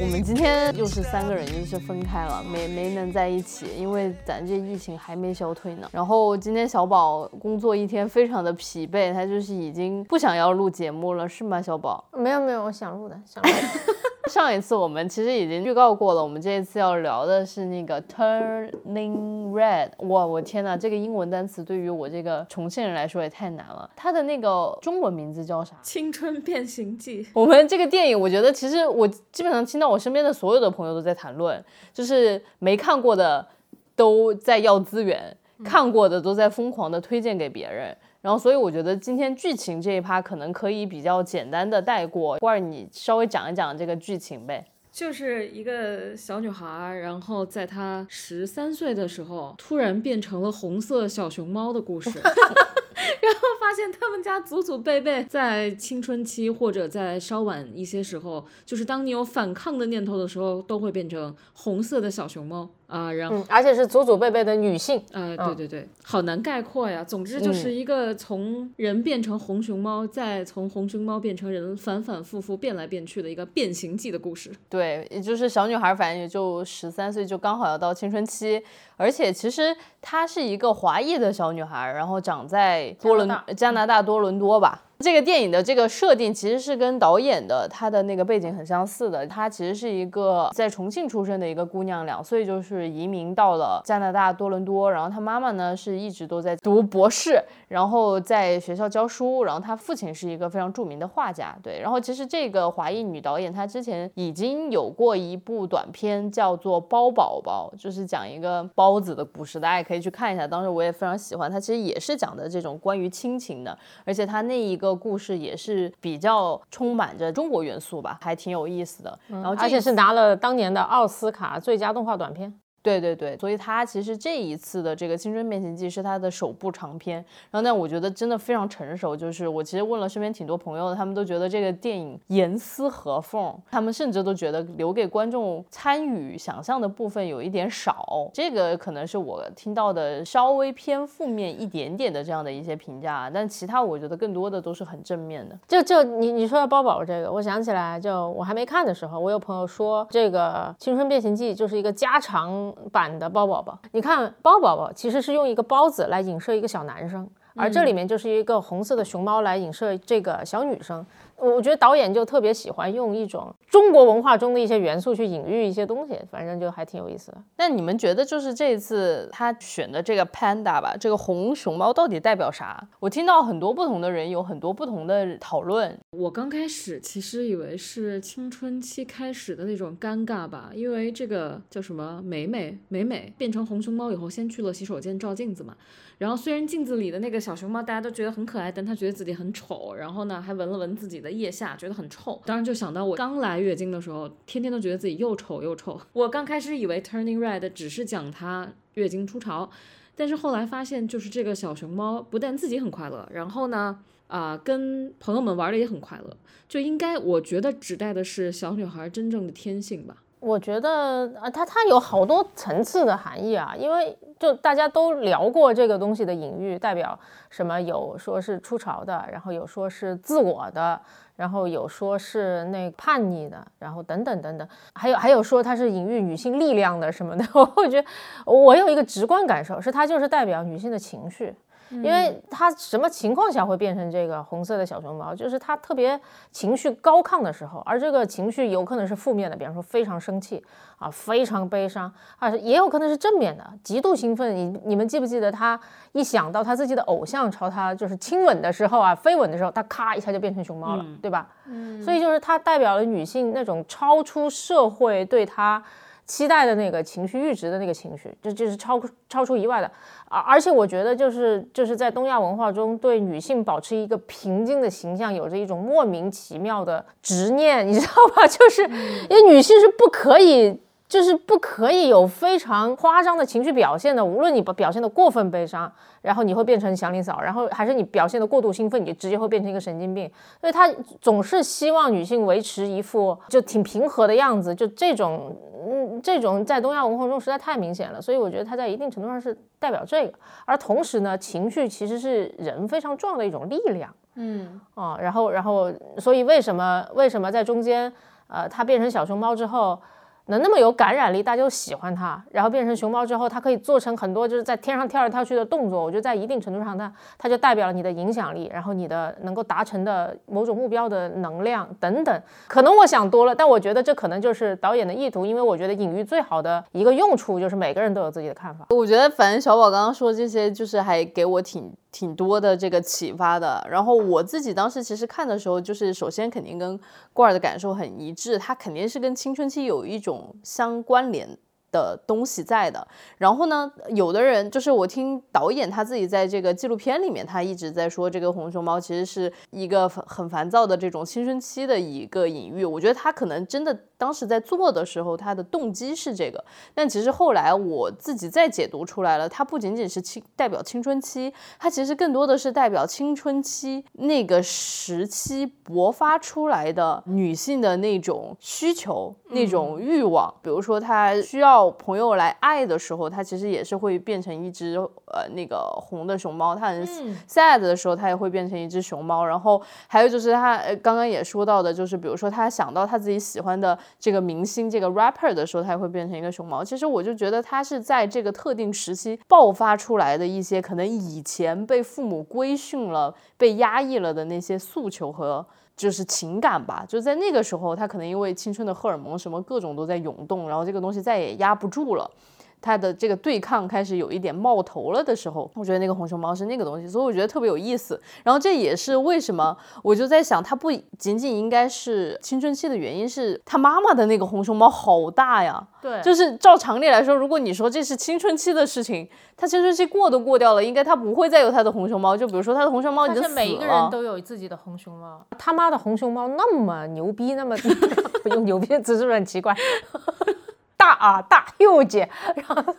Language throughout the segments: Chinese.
我们今天又是三个人，又是分开了，没没能在一起，因为咱这疫情还没消退呢。然后今天小宝工作一天，非常的疲惫，他就是已经不想要录节目了，是吗，小宝？没有没有，我想录的，想录。上一次我们其实已经预告过了，我们这一次要聊的是那个 Turning Red。哇，我天呐，这个英文单词对于我这个重庆人来说也太难了。它的那个中文名字叫啥？青春变形记。我们这个电影，我觉得其实我基本上听到我身边的所有的朋友都在谈论，就是没看过的都在要资源，看过的都在疯狂的推荐给别人。然后，所以我觉得今天剧情这一趴可能可以比较简单的带过，或者你稍微讲一讲这个剧情呗。就是一个小女孩，然后在她十三岁的时候，突然变成了红色小熊猫的故事。然后发现他们家祖祖辈辈在青春期或者在稍晚一些时候，就是当你有反抗的念头的时候，都会变成红色的小熊猫。啊，然后而且是祖祖辈辈的女性，呃，对对对，好难概括呀。总之就是一个从人变成红熊猫，再从红熊猫变成人，反反复复变来变去的一个变形记的故事。对，也就是小女孩，反正也就十三岁，就刚好要到青春期。而且其实她是一个华裔的小女孩，然后长在多伦加拿大多伦多吧。这个电影的这个设定其实是跟导演的他的那个背景很相似的。她其实是一个在重庆出生的一个姑娘，两岁就是移民到了加拿大多伦多。然后她妈妈呢是一直都在读博士，然后在学校教书。然后她父亲是一个非常著名的画家。对，然后其实这个华裔女导演她之前已经有过一部短片叫做《包宝宝》，就是讲一个包子的故事，大家也可以去看一下。当时我也非常喜欢，她其实也是讲的这种关于亲情的，而且她那一个。个故事也是比较充满着中国元素吧，还挺有意思的。然后而且是拿了当年的奥斯卡最佳动画短片。对对对，所以他其实这一次的这个《青春变形记》是他的首部长片，然后但我觉得真的非常成熟。就是我其实问了身边挺多朋友，他们都觉得这个电影严丝合缝，他们甚至都觉得留给观众参与想象的部分有一点少。这个可能是我听到的稍微偏负面一点点的这样的一些评价，但其他我觉得更多的都是很正面的。就就你你说的包宝这个，我想起来，就我还没看的时候，我有朋友说这个《青春变形记》就是一个加长。版的包宝宝，你看包宝宝其实是用一个包子来影射一个小男生，而这里面就是一个红色的熊猫来影射这个小女生。我觉得导演就特别喜欢用一种中国文化中的一些元素去隐喻一些东西，反正就还挺有意思的。那你们觉得就是这次他选的这个 panda 吧，这个红熊猫到底代表啥？我听到很多不同的人有很多不同的讨论。我刚开始其实以为是青春期开始的那种尴尬吧，因为这个叫什么美美美美变成红熊猫以后，先去了洗手间照镜子嘛。然后虽然镜子里的那个小熊猫大家都觉得很可爱，但他觉得自己很丑。然后呢，还闻了闻自己的腋下，觉得很臭。当时就想到我刚来月经的时候，天天都觉得自己又丑又臭。我刚开始以为 Turning Red 只是讲她月经初潮，但是后来发现，就是这个小熊猫不但自己很快乐，然后呢，啊，跟朋友们玩的也很快乐。就应该我觉得指代的是小女孩真正的天性吧。我觉得啊，它它有好多层次的含义啊，因为就大家都聊过这个东西的隐喻，代表什么？有说是出潮的，然后有说是自我的，然后有说是那叛逆的，然后等等等等，还有还有说它是隐喻女性力量的什么的。我觉得我有一个直观感受，是它就是代表女性的情绪。因为他什么情况下会变成这个红色的小熊猫？就是他特别情绪高亢的时候，而这个情绪有可能是负面的，比方说非常生气啊，非常悲伤啊，也有可能是正面的，极度兴奋。你你们记不记得他一想到他自己的偶像朝他就是亲吻的时候啊，飞吻的时候，他咔一下就变成熊猫了，对吧？嗯，所以就是它代表了女性那种超出社会对他。期待的那个情绪阈值的那个情绪，这这是超超出意外的。而而且我觉得就是就是在东亚文化中，对女性保持一个平静的形象，有着一种莫名其妙的执念，你知道吧？就是因为女性是不可以。就是不可以有非常夸张的情绪表现的，无论你表表现的过分悲伤，然后你会变成祥林嫂，然后还是你表现的过度兴奋，你直接会变成一个神经病。所以他总是希望女性维持一副就挺平和的样子，就这种，嗯，这种在东亚文化中实在太明显了。所以我觉得他在一定程度上是代表这个，而同时呢，情绪其实是人非常重要的一种力量，嗯，啊，然后然后，所以为什么为什么在中间，呃，他变成小熊猫之后？能那么有感染力，大家就喜欢它。然后变成熊猫之后，它可以做成很多就是在天上跳来跳去的动作。我觉得在一定程度上，它它就代表了你的影响力，然后你的能够达成的某种目标的能量等等。可能我想多了，但我觉得这可能就是导演的意图，因为我觉得隐喻最好的一个用处就是每个人都有自己的看法。我觉得反正小宝刚刚说这些，就是还给我挺。挺多的这个启发的，然后我自己当时其实看的时候，就是首先肯定跟罐儿的感受很一致，它肯定是跟青春期有一种相关联。的东西在的，然后呢，有的人就是我听导演他自己在这个纪录片里面，他一直在说这个红熊猫其实是一个很烦躁的这种青春期的一个隐喻。我觉得他可能真的当时在做的时候，他的动机是这个，但其实后来我自己再解读出来了，它不仅仅是青代表青春期，它其实更多的是代表青春期那个时期勃发出来的女性的那种需求、那种欲望，比如说她需要。朋友来爱的时候，它其实也是会变成一只呃那个红的熊猫。它很 sad 的时候，它也会变成一只熊猫。然后还有就是他刚刚也说到的，就是比如说他想到他自己喜欢的这个明星这个 rapper 的时候，他也会变成一个熊猫。其实我就觉得他是在这个特定时期爆发出来的一些可能以前被父母规训了、被压抑了的那些诉求和。就是情感吧，就在那个时候，他可能因为青春的荷尔蒙什么各种都在涌动，然后这个东西再也压不住了。它的这个对抗开始有一点冒头了的时候，我觉得那个红熊猫是那个东西，所以我觉得特别有意思。然后这也是为什么我就在想，它不仅仅应该是青春期的原因，是他妈妈的那个红熊猫好大呀。对，就是照常理来说，如果你说这是青春期的事情，他青春期过都过掉了，应该他不会再有他的红熊猫。就比如说他的红熊猫已经死了。每一个人都有自己的红熊猫，他妈的红熊猫那么牛逼，那么 用牛逼的词是不是很奇怪？大啊大又姐，然后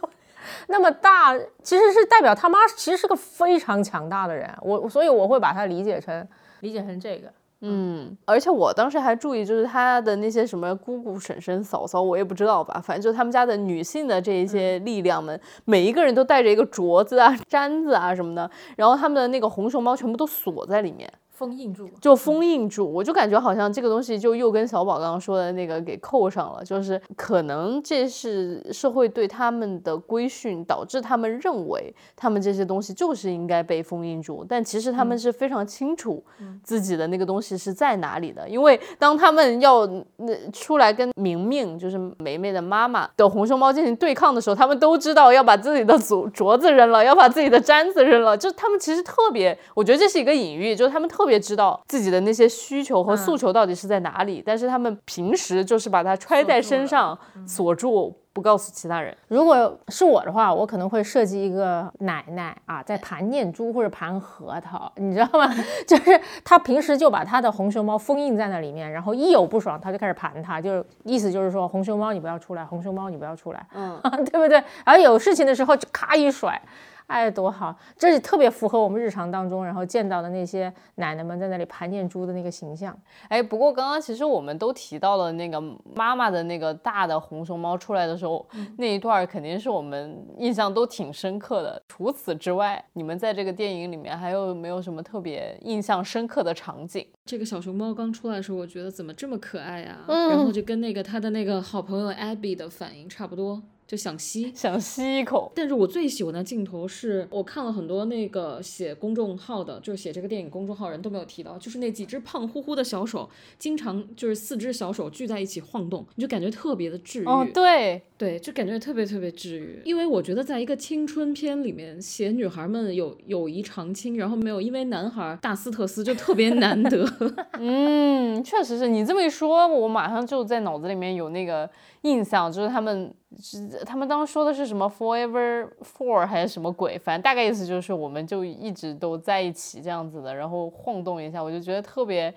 那么大，其实是代表他妈其实是个非常强大的人，我所以我会把它理解成理解成这个，嗯，而且我当时还注意，就是他的那些什么姑姑、婶婶、嫂嫂，我也不知道吧，反正就他们家的女性的这一些力量们，每一个人都带着一个镯子啊、簪子啊什么的，然后他们的那个红熊猫全部都锁在里面。封印住，就封印住，我就感觉好像这个东西就又跟小宝刚刚说的那个给扣上了，就是可能这是社会对他们的规训，导致他们认为他们这些东西就是应该被封印住，但其实他们是非常清楚自己的那个东西是在哪里的，因为当他们要那出来跟明明就是梅梅的妈妈的红熊猫进行对抗的时候，他们都知道要把自己的镯镯子扔了，要把自己的簪子扔了，就他们其实特别，我觉得这是一个隐喻，就是他们特。特别知道自己的那些需求和诉求到底是在哪里，但是他们平时就是把它揣在身上锁住，不告诉其他人。如果是我的话，我可能会设计一个奶奶啊，在盘念珠或者盘核桃，你知道吗？就是他平时就把他的红熊猫封印在那里面，然后一有不爽他就开始盘它，就是意思就是说红熊猫你不要出来，红熊猫你不要出来，嗯，对不对？然后有事情的时候就咔一甩。哎，多好！这是特别符合我们日常当中，然后见到的那些奶奶们在那里盘念珠的那个形象。哎，不过刚刚其实我们都提到了那个妈妈的那个大的红熊猫出来的时候，那一段肯定是我们印象都挺深刻的。除此之外，你们在这个电影里面还有没有什么特别印象深刻的场景？这个小熊猫刚出来的时候，我觉得怎么这么可爱呀？然后就跟那个他的那个好朋友 Abby 的反应差不多。就想吸，想吸一口。但是我最喜欢的镜头是我看了很多那个写公众号的，就是写这个电影公众号人都没有提到，就是那几只胖乎乎的小手，经常就是四只小手聚在一起晃动，你就感觉特别的治愈。哦，对对，就感觉特别特别治愈。因为我觉得在一个青春片里面写女孩们有友谊长青，然后没有因为男孩大斯特斯就特别难得。嗯，确实是你这么一说，我马上就在脑子里面有那个印象，就是他们。是他们当时说的是什么 forever four 还是什么鬼？反正大概意思就是我们就一直都在一起这样子的，然后晃动一下，我就觉得特别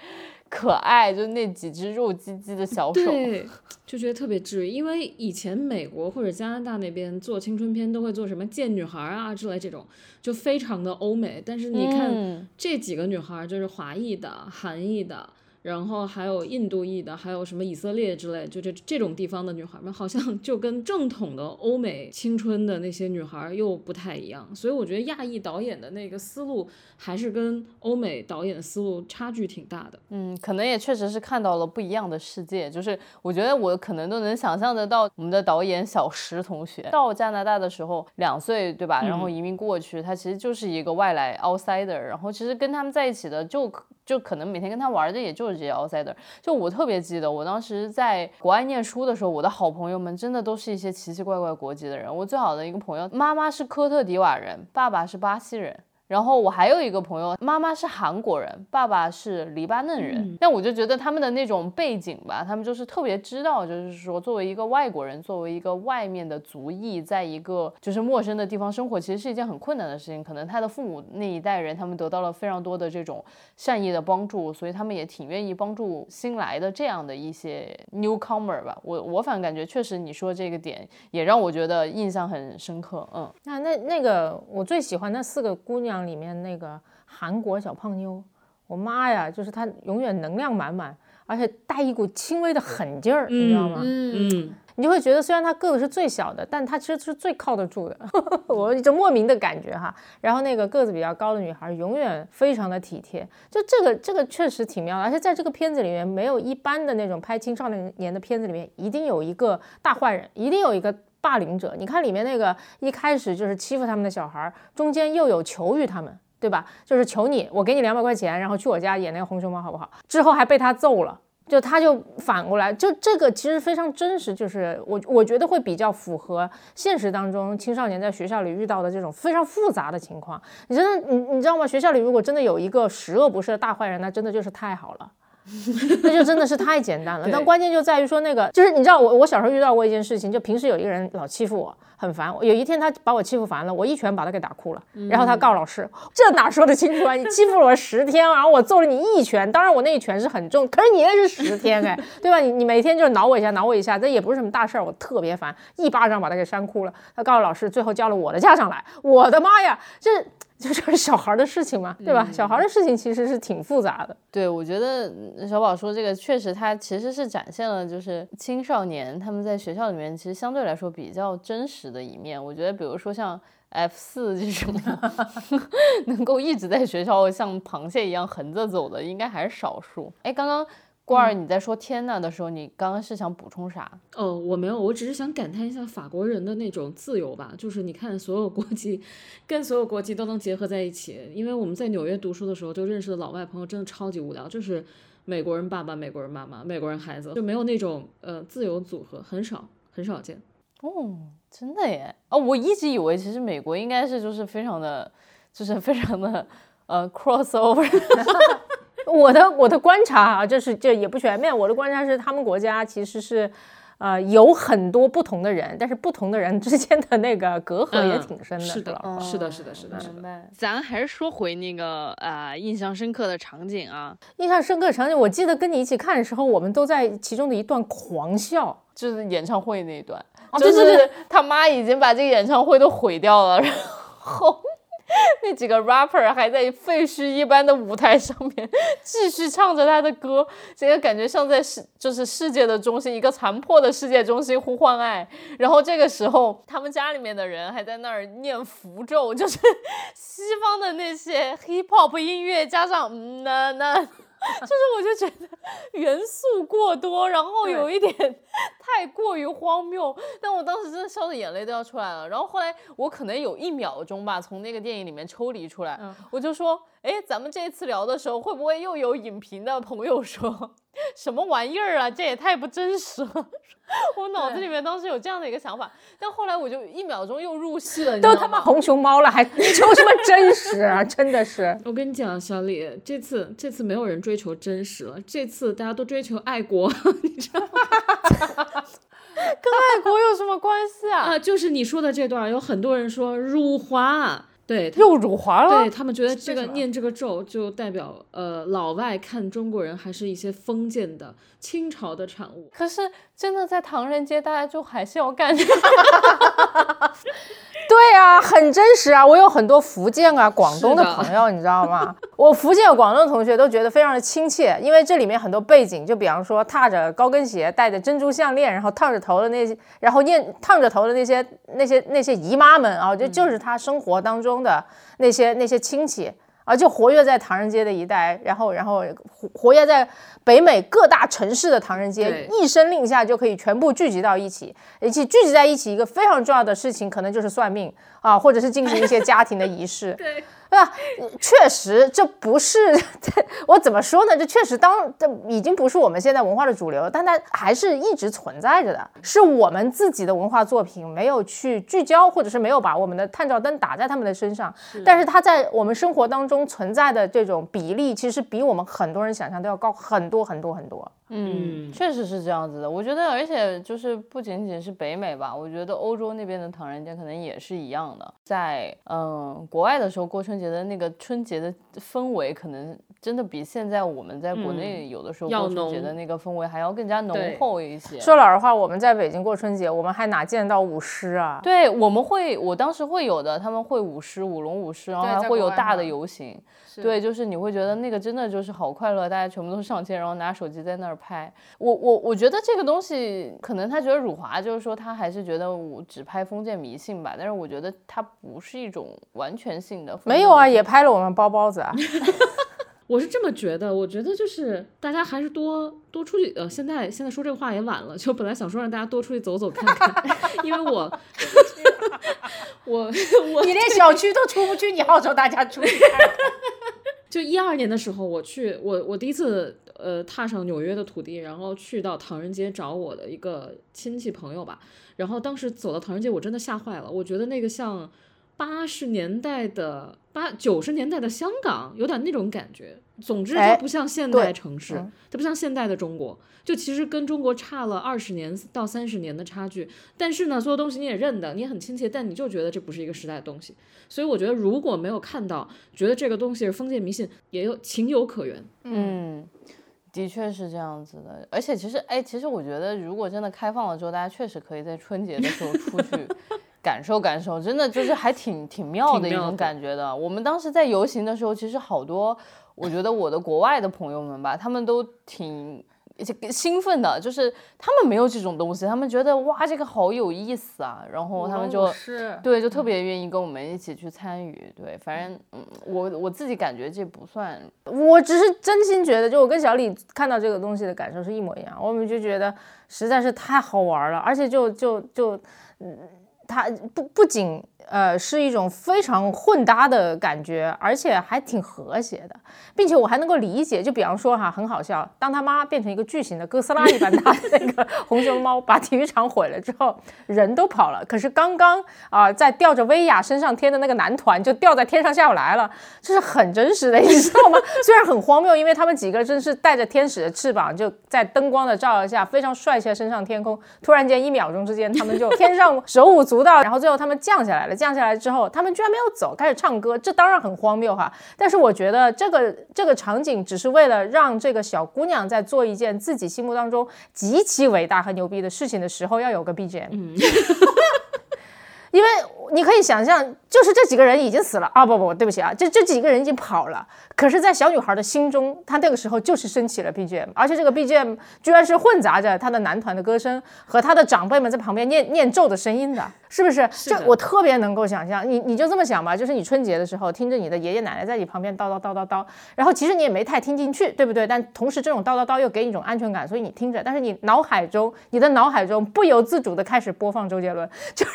可爱，就那几只肉唧唧的小手，对，就觉得特别治愈。因为以前美国或者加拿大那边做青春片都会做什么贱女孩啊之类这种，就非常的欧美。但是你看这几个女孩，就是华裔的、韩裔的。然后还有印度裔的，还有什么以色列之类，就这这种地方的女孩们，好像 就跟正统的欧美青春的那些女孩又不太一样。所以我觉得亚裔导演的那个思路还是跟欧美导演的思路差距挺大的。嗯，可能也确实是看到了不一样的世界。就是我觉得我可能都能想象得到，我们的导演小石同学到加拿大的时候两岁，对吧？然后移民过去，他其实就是一个外来 outsider。然后其实跟他们在一起的就就可能每天跟他玩的也就。这些 outsider，就我特别记得，我当时在国外念书的时候，我的好朋友们真的都是一些奇奇怪怪国籍的人。我最好的一个朋友，妈妈是科特迪瓦人，爸爸是巴西人。然后我还有一个朋友，妈妈是韩国人，爸爸是黎巴嫩人。但我就觉得他们的那种背景吧，他们就是特别知道，就是说作为一个外国人，作为一个外面的族裔，在一个就是陌生的地方生活，其实是一件很困难的事情。可能他的父母那一代人，他们得到了非常多的这种善意的帮助，所以他们也挺愿意帮助新来的这样的一些 newcomer 吧。我我反正感觉确实你说这个点也让我觉得印象很深刻。嗯，那那那个我最喜欢那四个姑娘。里面那个韩国小胖妞，我妈呀，就是她永远能量满满，而且带一股轻微的狠劲儿，你知道吗？嗯，你就会觉得虽然她个子是最小的，但她其实是最靠得住的，我一种莫名的感觉哈。然后那个个子比较高的女孩，永远非常的体贴，就这个这个确实挺妙的。而且在这个片子里面，没有一般的那种拍青少年的片子里面，一定有一个大坏人，一定有一个。霸凌者，你看里面那个一开始就是欺负他们的小孩，中间又有求于他们，对吧？就是求你，我给你两百块钱，然后去我家演那个红熊猫，好不好？之后还被他揍了，就他就反过来，就这个其实非常真实，就是我我觉得会比较符合现实当中青少年在学校里遇到的这种非常复杂的情况。你真的，你你知道吗？学校里如果真的有一个十恶不赦的大坏人，那真的就是太好了。那就真的是太简单了，但关键就在于说那个，就是你知道我我小时候遇到过一件事情，就平时有一个人老欺负我，很烦。有一天他把我欺负烦了，我一拳把他给打哭了，然后他告老师，这哪说得清楚啊？你欺负了我十天，然后我揍了你一拳，当然我那一拳是很重，可是你那是十天哎，对吧？你你每天就是挠我一下，挠我一下，这也不是什么大事儿，我特别烦，一巴掌把他给扇哭了。他告诉老师，最后叫了我的家长来，我的妈呀，这。就是小孩的事情嘛，对吧？小孩的事情其实是挺复杂的。对，我觉得小宝说这个确实，他其实是展现了就是青少年他们在学校里面其实相对来说比较真实的一面。我觉得，比如说像 F 四这种 能够一直在学校像螃蟹一样横着走的，应该还是少数。哎，刚刚。郭儿，你在说“天呐”的时候，你刚刚是想补充啥？哦，我没有，我只是想感叹一下法国人的那种自由吧。就是你看，所有国籍跟所有国籍都能结合在一起。因为我们在纽约读书的时候，就认识的老外朋友真的超级无聊，就是美国人爸爸、美国人妈妈、美国人孩子，就没有那种呃自由组合，很少很少见。哦，真的耶！哦，我一直以为其实美国应该是就是非常的，就是非常的呃 crossover。我的我的观察啊，就是这也不全面。我的观察是，他们国家其实是，呃，有很多不同的人，但是不同的人之间的那个隔阂也挺深的。是的，是的，是的，是的，明白。咱还是说回那个呃印象深刻的场景啊，印象深刻的场景，我记得跟你一起看的时候，我们都在其中的一段狂笑，就是演唱会那一段，就是他妈已经把这个演唱会都毁掉了，然后。那几个 rapper 还在废墟一般的舞台上面继续唱着他的歌，这个感觉像在世就是世界的中心，一个残破的世界中心呼唤爱。然后这个时候，他们家里面的人还在那儿念符咒，就是西方的那些 hip hop 音乐加上嗯呐呐。就是我就觉得元素过多，然后有一点太过于荒谬，但我当时真的笑的眼泪都要出来了。然后后来我可能有一秒钟吧，从那个电影里面抽离出来，我就说，哎，咱们这一次聊的时候，会不会又有影评的朋友说？什么玩意儿啊！这也太不真实了。我脑子里面当时有这样的一个想法，但后来我就一秒钟又入戏了。都他妈红熊猫了，还 求什么真实啊？真的是。我跟你讲，小李，这次这次没有人追求真实了，这次大家都追求爱国，你知道吗？跟爱国有什么关系啊？啊，就是你说的这段，有很多人说辱华。对，又辱华了。对他们觉得这个念这个咒就代表呃，老外看中国人还是一些封建的清朝的产物。可是真的在唐人街，大家就还是要干。对啊，很真实啊！我有很多福建啊、广东的朋友，你知道吗？我福建、广东的同学都觉得非常的亲切，因为这里面很多背景，就比方说踏着高跟鞋、戴着珍珠项链，然后烫着头的那些，然后念烫着头的那些、那些、那些姨妈们啊，就就是他生活当中的那些那些亲戚。啊，就活跃在唐人街的一带，然后，然后活活跃在北美各大城市的唐人街，一声令下就可以全部聚集到一起，一起聚集在一起。一个非常重要的事情，可能就是算命啊，或者是进行一些家庭的仪式。对。对吧？确实，这不是我怎么说呢？这确实当这已经不是我们现在文化的主流，但它还是一直存在着的。是我们自己的文化作品没有去聚焦，或者是没有把我们的探照灯打在他们的身上。但是它在我们生活当中存在的这种比例，其实比我们很多人想象都要高很多很多很多。嗯，确实是这样子的。我觉得，而且就是不仅仅是北美吧，我觉得欧洲那边的唐人街可能也是一样的。在嗯国外的时候过春节的那个春节的氛围，可能真的比现在我们在国内有的时候过春节的那个氛围还要更加浓厚一些。说老实话，我们在北京过春节，我们还哪见到舞狮啊？对，我们会，我当时会有的，他们会舞狮，舞龙舞狮，然后还会有大的游行。对，就是你会觉得那个真的就是好快乐，大家全部都上街，然后拿手机在那儿拍。我我我觉得这个东西，可能他觉得辱华，就是说他还是觉得我只拍封建迷信吧。但是我觉得它不是一种完全性的。没有啊，也拍了我们包包子啊。我是这么觉得，我觉得就是大家还是多多出去。呃，现在现在说这个话也晚了，就本来想说让大家多出去走走看看，因为我 我我你连小区都出不去，你号召大家出去看。就一二年的时候，我去我我第一次呃踏上纽约的土地，然后去到唐人街找我的一个亲戚朋友吧。然后当时走到唐人街，我真的吓坏了，我觉得那个像八十年代的八九十年代的香港，有点那种感觉。总之，它不像现代城市，它不像现代的中国。就其实跟中国差了二十年到三十年的差距，但是呢，所有东西你也认得，你也很亲切，但你就觉得这不是一个时代的东西。所以我觉得，如果没有看到，觉得这个东西是封建迷信，也有情有可原。嗯，的确是这样子的。而且其实，哎，其实我觉得，如果真的开放了之后，大家确实可以在春节的时候出去 感受感受，真的就是还挺挺妙的一种感觉的。我们当时在游行的时候，其实好多，我觉得我的国外的朋友们吧，他们都挺。兴奋的，就是他们没有这种东西，他们觉得哇，这个好有意思啊，然后他们就对，就特别愿意跟我们一起去参与。对，反正嗯，我我自己感觉这不算，我只是真心觉得，就我跟小李看到这个东西的感受是一模一样，我们就觉得实在是太好玩了，而且就就就嗯，他不不仅。呃，是一种非常混搭的感觉，而且还挺和谐的，并且我还能够理解。就比方说哈，很好笑，当他妈变成一个巨型的哥斯拉一般大的那个红熊猫，把体育场毁了之后，人都跑了。可是刚刚啊，在吊着薇娅身上天的那个男团就吊在天上下不来了，这是很真实的，你知道吗？虽然很荒谬，因为他们几个真是带着天使的翅膀，就在灯光的照耀下非常帅气的升上天空。突然间一秒钟之间，他们就天上手舞足蹈，然后最后他们降下来了。降下来之后，他们居然没有走，开始唱歌，这当然很荒谬哈。但是我觉得这个这个场景只是为了让这个小姑娘在做一件自己心目当中极其伟大和牛逼的事情的时候要有个 BGM。因为你可以想象，就是这几个人已经死了啊！不不，对不起啊，这这几个人已经跑了。可是，在小女孩的心中，她那个时候就是升起了 BGM，而且这个 BGM 居然是混杂着她的男团的歌声和她的长辈们在旁边念念咒的声音的，是不是？这我特别能够想象，你你就这么想吧，就是你春节的时候听着你的爷爷奶奶在你旁边叨叨叨叨叨，然后其实你也没太听进去，对不对？但同时这种叨叨叨又给你一种安全感，所以你听着，但是你脑海中，你的脑海中不由自主的开始播放周杰伦，就是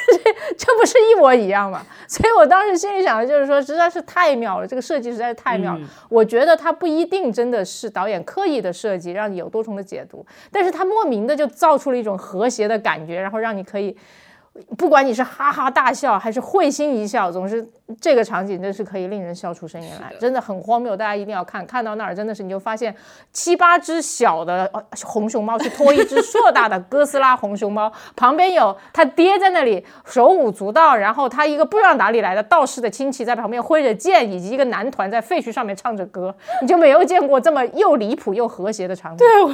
这这不是一模一样嘛？所以我当时心里想的就是说，实在是太妙了，这个设计实在是太妙了。我觉得它不一定真的是导演刻意的设计，让你有多重的解读，但是它莫名的就造出了一种和谐的感觉，然后让你可以。不管你是哈哈大笑还是会心一笑，总是这个场景真是可以令人笑出声音来，真的很荒谬。大家一定要看，看到那儿真的是你就发现七八只小的红熊猫去拖一只硕大的哥斯拉红熊猫，旁边有他爹在那里手舞足蹈，然后他一个不知道哪里来的道士的亲戚在旁边挥着剑，以及一个男团在废墟上面唱着歌，你就没有见过这么又离谱又和谐的场景。对我，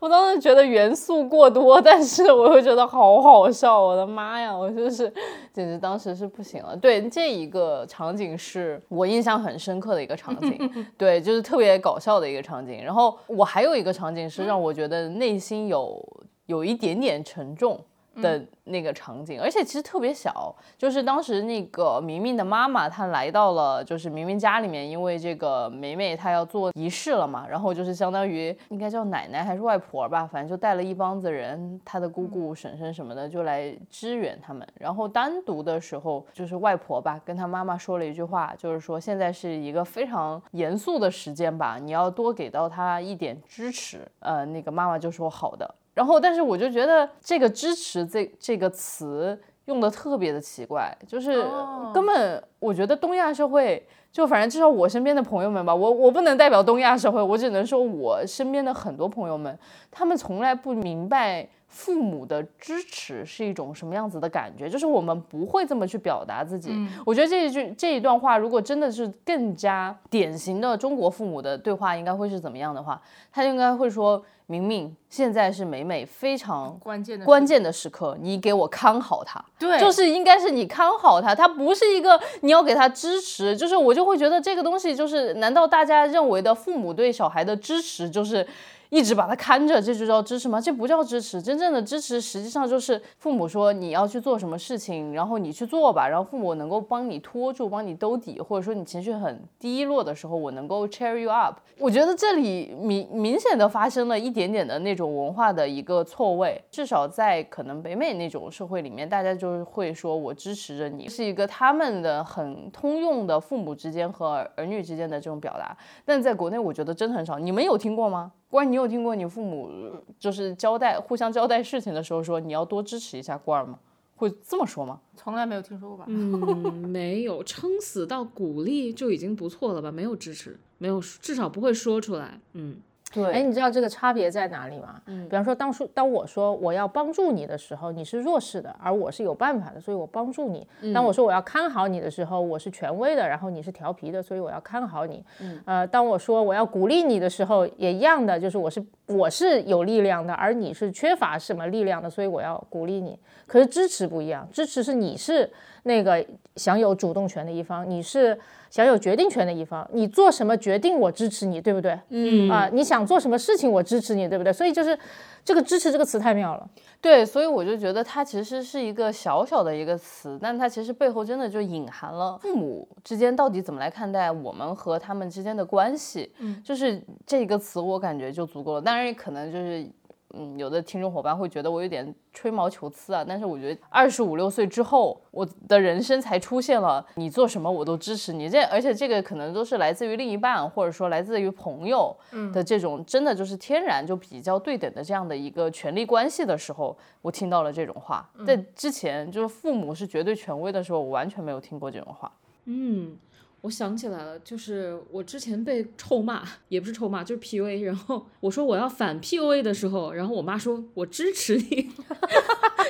我当时觉得元素过多，但是我又觉得好好笑，我的妈！妈呀，我就是，简直当时是不行了。对，这一个场景是我印象很深刻的一个场景，对，就是特别搞笑的一个场景。然后我还有一个场景是让我觉得内心有有一点点沉重。的那个场景，而且其实特别小，就是当时那个明明的妈妈，她来到了就是明明家里面，因为这个梅梅她要做仪式了嘛，然后就是相当于应该叫奶奶还是外婆吧，反正就带了一帮子人，她的姑姑、婶婶什么的就来支援他们。然后单独的时候，就是外婆吧跟她妈妈说了一句话，就是说现在是一个非常严肃的时间吧，你要多给到她一点支持。呃，那个妈妈就说好的。然后，但是我就觉得这个支持这这个词用的特别的奇怪，就是根本我觉得东亚社会，就反正至少我身边的朋友们吧，我我不能代表东亚社会，我只能说我身边的很多朋友们，他们从来不明白父母的支持是一种什么样子的感觉，就是我们不会这么去表达自己。我觉得这一句这一段话，如果真的是更加典型的中国父母的对话，应该会是怎么样的话，他应该会说。明明现在是美美非常关键的关键的时刻，你给我看好他，对，就是应该是你看好他，他不是一个你要给他支持，就是我就会觉得这个东西就是，难道大家认为的父母对小孩的支持就是？一直把他看着，这就叫支持吗？这不叫支持。真正的支持，实际上就是父母说你要去做什么事情，然后你去做吧，然后父母能够帮你拖住，帮你兜底，或者说你情绪很低落的时候，我能够 cheer you up。我觉得这里明明显的发生了一点点的那种文化的一个错位，至少在可能北美那种社会里面，大家就会说我支持着你，是一个他们的很通用的父母之间和儿女之间的这种表达。但在国内，我觉得真的很少。你们有听过吗？关儿，你有听过你父母就是交代互相交代事情的时候说你要多支持一下关儿吗？会这么说吗？从来没有听说过吧？嗯，没有，撑死到鼓励就已经不错了吧？没有支持，没有，至少不会说出来。嗯。对，哎，你知道这个差别在哪里吗？嗯，比方说，当初当我说我要帮助你的时候，你是弱势的，而我是有办法的，所以我帮助你。当我说我要看好你的时候，我是权威的，然后你是调皮的，所以我要看好你。嗯，呃，当我说我要鼓励你的时候，也一样的，就是我是我是有力量的，而你是缺乏什么力量的，所以我要鼓励你。可是支持不一样，支持是你是那个享有主动权的一方，你是。享有决定权的一方，你做什么决定，我支持你，对不对？嗯啊，你想做什么事情，我支持你，对不对？所以就是这个“支持”这个词太妙了。对，所以我就觉得它其实是一个小小的一个词，但它其实背后真的就隐含了父母之间到底怎么来看待我们和他们之间的关系。嗯，就是这个词，我感觉就足够了。当然，也可能就是。嗯，有的听众伙伴会觉得我有点吹毛求疵啊，但是我觉得二十五六岁之后，我的人生才出现了你做什么我都支持你这，而且这个可能都是来自于另一半或者说来自于朋友的这种真的就是天然就比较对等的这样的一个权力关系的时候，我听到了这种话。在之前就是父母是绝对权威的时候，我完全没有听过这种话。嗯。我想起来了，就是我之前被臭骂，也不是臭骂，就是 PUA。然后我说我要反 PUA 的时候，然后我妈说我支持你，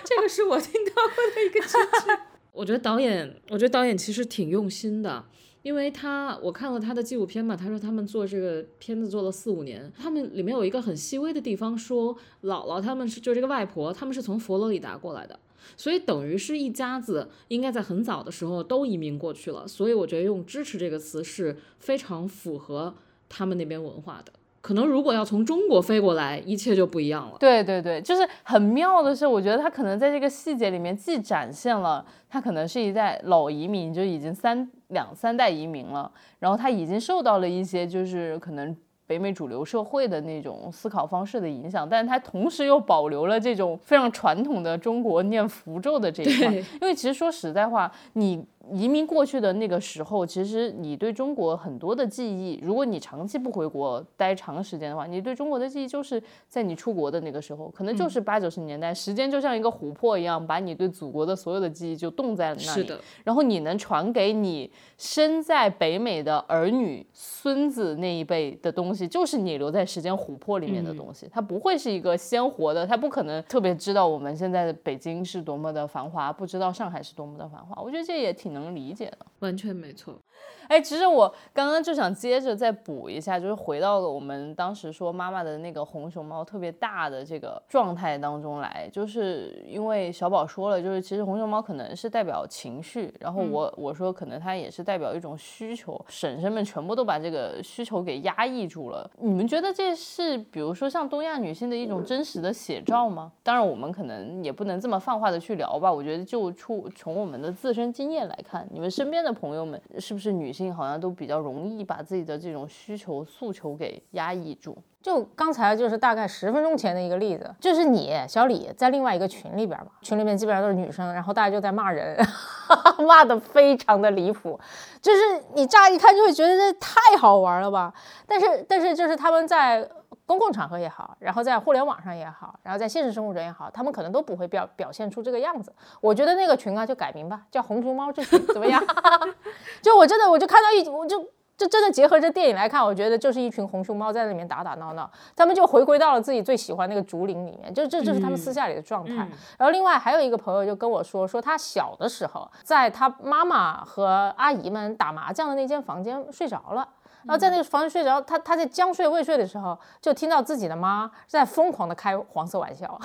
这个是我听到过的一个支持。我觉得导演，我觉得导演其实挺用心的，因为他我看了他的纪录片嘛，他说他们做这个片子做了四五年，他们里面有一个很细微的地方，说姥姥他们是就这个外婆，他们是从佛罗里达过来的。所以等于是一家子应该在很早的时候都移民过去了。所以我觉得用支持这个词是非常符合他们那边文化的。可能如果要从中国飞过来，一切就不一样了。对对对，就是很妙的是，我觉得他可能在这个细节里面既展现了他可能是一代老移民，就已经三两三代移民了，然后他已经受到了一些就是可能。北美主流社会的那种思考方式的影响，但是它同时又保留了这种非常传统的中国念符咒的这一块。因为其实说实在话，你。移民过去的那个时候，其实你对中国很多的记忆，如果你长期不回国待长时间的话，你对中国的记忆就是在你出国的那个时候，可能就是八九十年代，时间就像一个琥珀一样，把你对祖国的所有的记忆就冻在了那里。是的。然后你能传给你身在北美的儿女、孙子那一辈的东西，就是你留在时间琥珀里面的东西，它不会是一个鲜活的，它不可能特别知道我们现在的北京是多么的繁华，不知道上海是多么的繁华。我觉得这也挺。能理解的，完全没错。哎，其实我刚刚就想接着再补一下，就是回到了我们当时说妈妈的那个红熊猫特别大的这个状态当中来，就是因为小宝说了，就是其实红熊猫可能是代表情绪，然后我我说可能它也是代表一种需求，婶婶们全部都把这个需求给压抑住了。你们觉得这是比如说像东亚女性的一种真实的写照吗？当然我们可能也不能这么泛化的去聊吧。我觉得就出从我们的自身经验来看，你们身边的朋友们是不是女性？好像都比较容易把自己的这种需求诉求给压抑住。就刚才就是大概十分钟前的一个例子，就是你小李在另外一个群里边嘛，群里面基本上都是女生，然后大家就在骂人，骂的非常的离谱。就是你乍一看就会觉得这太好玩了吧？但是但是就是他们在。公共场合也好，然后在互联网上也好，然后在现实生活中也好，他们可能都不会表表现出这个样子。我觉得那个群啊，就改名吧，叫红熊猫之群，怎么样？就我真的，我就看到一，我就就真的结合这电影来看，我觉得就是一群红熊猫在里面打打闹闹，他们就回归到了自己最喜欢那个竹林里面，就这这是他们私下里的状态。然后另外还有一个朋友就跟我说，说他小的时候在他妈妈和阿姨们打麻将的那间房间睡着了。然后在那个房间睡着，他他在将睡未睡的时候，就听到自己的妈在疯狂的开黄色玩笑，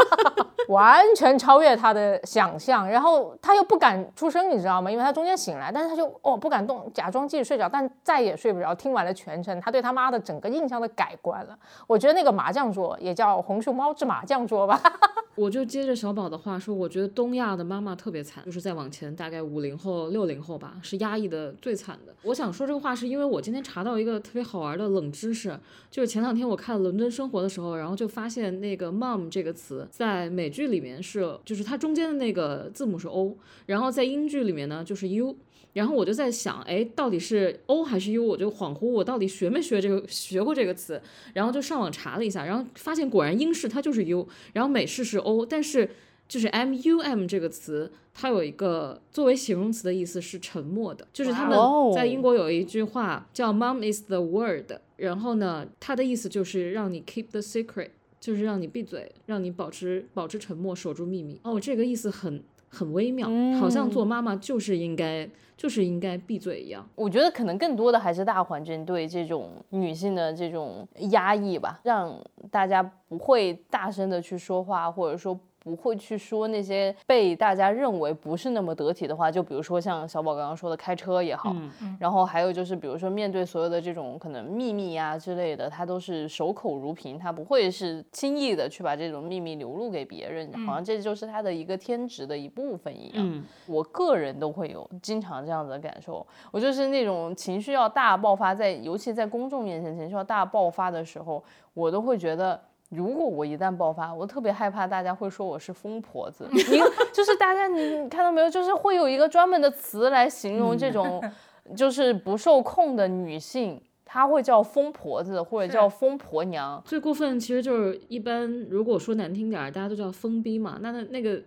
完全超越他的想象。然后他又不敢出声，你知道吗？因为他中间醒来，但是他就哦不敢动，假装继续睡着，但再也睡不着。听完了全程，他对他妈的整个印象的改观了。我觉得那个麻将桌也叫红熊猫之麻将桌吧。我就接着小宝的话说，我觉得东亚的妈妈特别惨，就是再往前大概五零后、六零后吧，是压抑的最惨的。我想说这个话是因为我今天查到一个特别好玩的冷知识，就是前两天我看《伦敦生活》的时候，然后就发现那个 mom 这个词在美剧里面是，就是它中间的那个字母是 o，然后在英剧里面呢就是 u。然后我就在想，哎，到底是 O 还是 U？我就恍惚，我到底学没学这个学过这个词？然后就上网查了一下，然后发现果然英式它就是 U，然后美式是 O。但是就是 M U M 这个词，它有一个作为形容词的意思是沉默的。就是他们在英国有一句话叫 “Mom is the word”，然后呢，它的意思就是让你 keep the secret，就是让你闭嘴，让你保持保持沉默，守住秘密。哦，这个意思很。很微妙，好像做妈妈就是应该就是应该闭嘴一样。我觉得可能更多的还是大环境对这种女性的这种压抑吧，让大家不会大声的去说话，或者说。不会去说那些被大家认为不是那么得体的话，就比如说像小宝刚刚说的开车也好，然后还有就是比如说面对所有的这种可能秘密呀之类的，他都是守口如瓶，他不会是轻易的去把这种秘密流露给别人，好像这就是他的一个天职的一部分一样。我个人都会有经常这样子的感受，我就是那种情绪要大爆发在，尤其在公众面前情绪要大爆发的时候，我都会觉得。如果我一旦爆发，我特别害怕大家会说我是疯婆子。你就是大家，你你看到没有？就是会有一个专门的词来形容这种，就是不受控的女性，她会叫疯婆子或者叫疯婆娘。最过分其实就是一般，如果说难听点儿，大家都叫疯逼嘛。那那那个。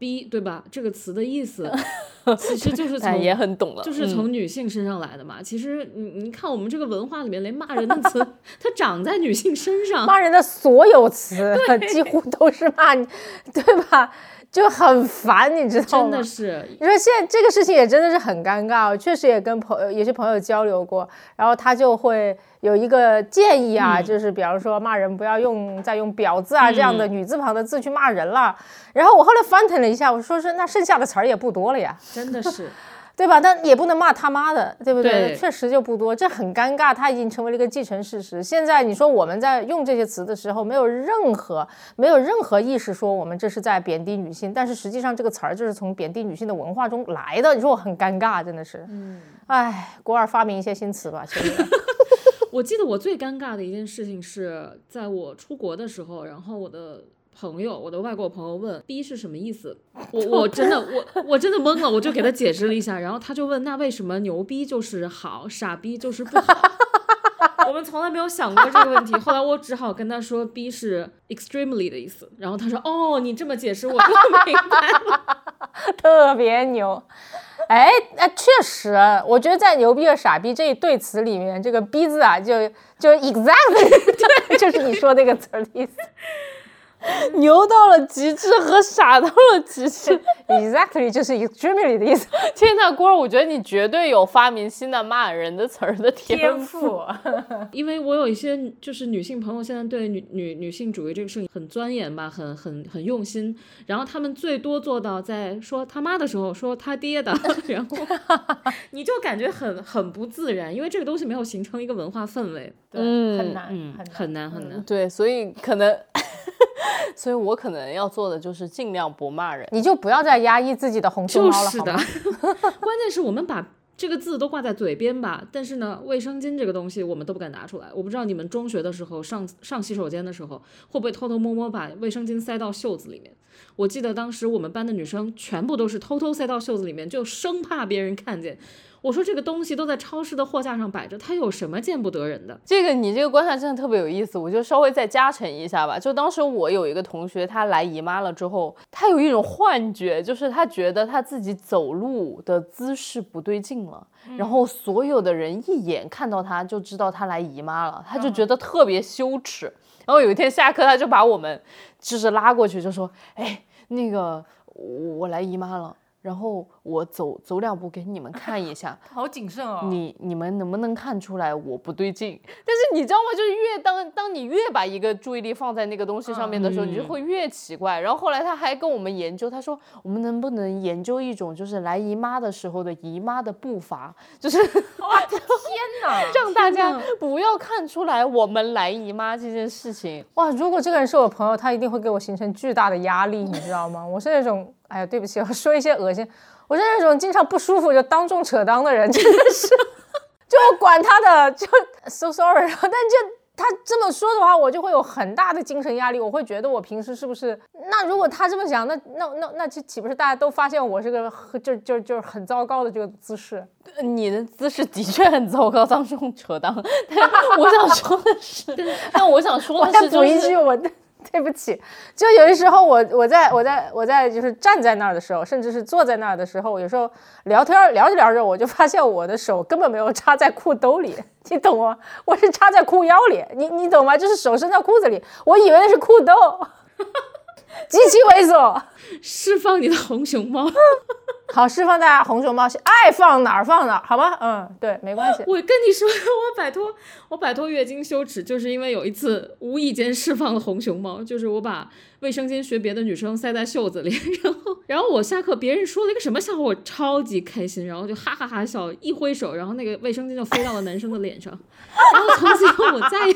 逼对吧？这个词的意思 其实就是从也很懂了，就是从女性身上来的嘛。其实你你看我们这个文化里面，连骂人的词，它长在女性身上。骂人的所有词几乎都是骂你，对吧？就很烦，你知道吗？真的是，你说现在这个事情也真的是很尴尬，确实也跟朋友、有些朋友交流过，然后他就会有一个建议啊，就是比方说骂人不要用再用婊子啊这样的女字旁的字去骂人了。然后我后来翻腾了一下，我说是那剩下的词儿也不多了呀，真的是。对吧？但也不能骂他妈的，对不对？确实就不多，这很尴尬。它已经成为了一个既成事实。现在你说我们在用这些词的时候，没有任何没有任何意识说我们这是在贬低女性，但是实际上这个词儿就是从贬低女性的文化中来的。你说我很尴尬，真的是。嗯。哎，国二发明一些新词吧，其实。我记得我最尴尬的一件事情是在我出国的时候，然后我的。朋友，我的外国朋友问 “B” 是什么意思，我我真的我我真的懵了，我就给他解释了一下，然后他就问那为什么牛逼就是好，傻逼就是不好？我们从来没有想过这个问题，后来我只好跟他说 “B” 是 extremely 的意思，然后他说哦，你这么解释我就明白了，特别牛。哎，那确实，我觉得在牛逼和傻逼这一对词里面，这个逼字啊，就就 exactly 对，就是你说那个词的意思。牛到了极致和傻到了极致，exactly 就是 extremely 的意思。天呐，郭儿，我觉得你绝对有发明新的骂人的词儿的天赋。因为我有一些就是女性朋友，现在对女女女性主义这个事情很钻研吧，很很很用心。然后他们最多做到在说他妈的时候说他爹的，然后你就感觉很很不自然，因为这个东西没有形成一个文化氛围，嗯，很难，很难很难。对，所以可能。所以我可能要做的就是尽量不骂人，你就不要再压抑自己的红熊猫了，是的。关键是我们把这个字都挂在嘴边吧，但是呢，卫生巾这个东西我们都不敢拿出来。我不知道你们中学的时候上上洗手间的时候，会不会偷偷摸摸把卫生巾塞到袖子里面？我记得当时我们班的女生全部都是偷偷塞到袖子里面，就生怕别人看见。我说这个东西都在超市的货架上摆着，它有什么见不得人的？这个你这个观察真的特别有意思，我就稍微再加成一下吧。就当时我有一个同学，他来姨妈了之后，他有一种幻觉，就是他觉得他自己走路的姿势不对劲了，然后所有的人一眼看到他就知道他来姨妈了，他就觉得特别羞耻。然后有一天下课，他就把我们就是拉过去，就说：“哎，那个我来姨妈了。”然后我走走两步给你们看一下，好谨慎哦。你你们能不能看出来我不对劲？但是你知道吗？就是越当当你越把一个注意力放在那个东西上面的时候，你就会越奇怪。然后后来他还跟我们研究，他说我们能不能研究一种就是来姨妈的时候的姨妈的步伐，就是 哇天哪，让大家不要看出来我们来姨妈这件事情。哇，如果这个人是我朋友，他一定会给我形成巨大的压力，你知道吗？我是那种。哎呀，对不起，我说一些恶心。我是那种经常不舒服就当众扯裆的人，真的是，就管他的，就 so sorry。但就他这么说的话，我就会有很大的精神压力。我会觉得我平时是不是？那如果他这么想，那那那那岂岂不是大家都发现我是个就就就是很糟糕的这个姿势？你的姿势的确很糟糕，当众扯裆。但我想说的是，但我想说的是，补一句我。对不起，就有的时候我我在我在我在就是站在那儿的时候，甚至是坐在那儿的时候，有时候聊天聊着聊着，我就发现我的手根本没有插在裤兜里，你懂吗？我是插在裤腰里，你你懂吗？就是手伸到裤子里，我以为那是裤兜，极其猥琐，释放你的红熊猫。好，释放大家红熊猫，爱放哪儿放哪儿，好吗？嗯，对，没关系。我跟你说，我摆脱我摆脱月经羞耻，就是因为有一次无意间释放了红熊猫，就是我把卫生巾学别的女生塞在袖子里，然后 然后我下课别人说了一个什么笑话，我超级开心，然后就哈哈哈笑，一挥手，然后那个卫生巾就飞到了男生的脸上，然后从此以后我再也。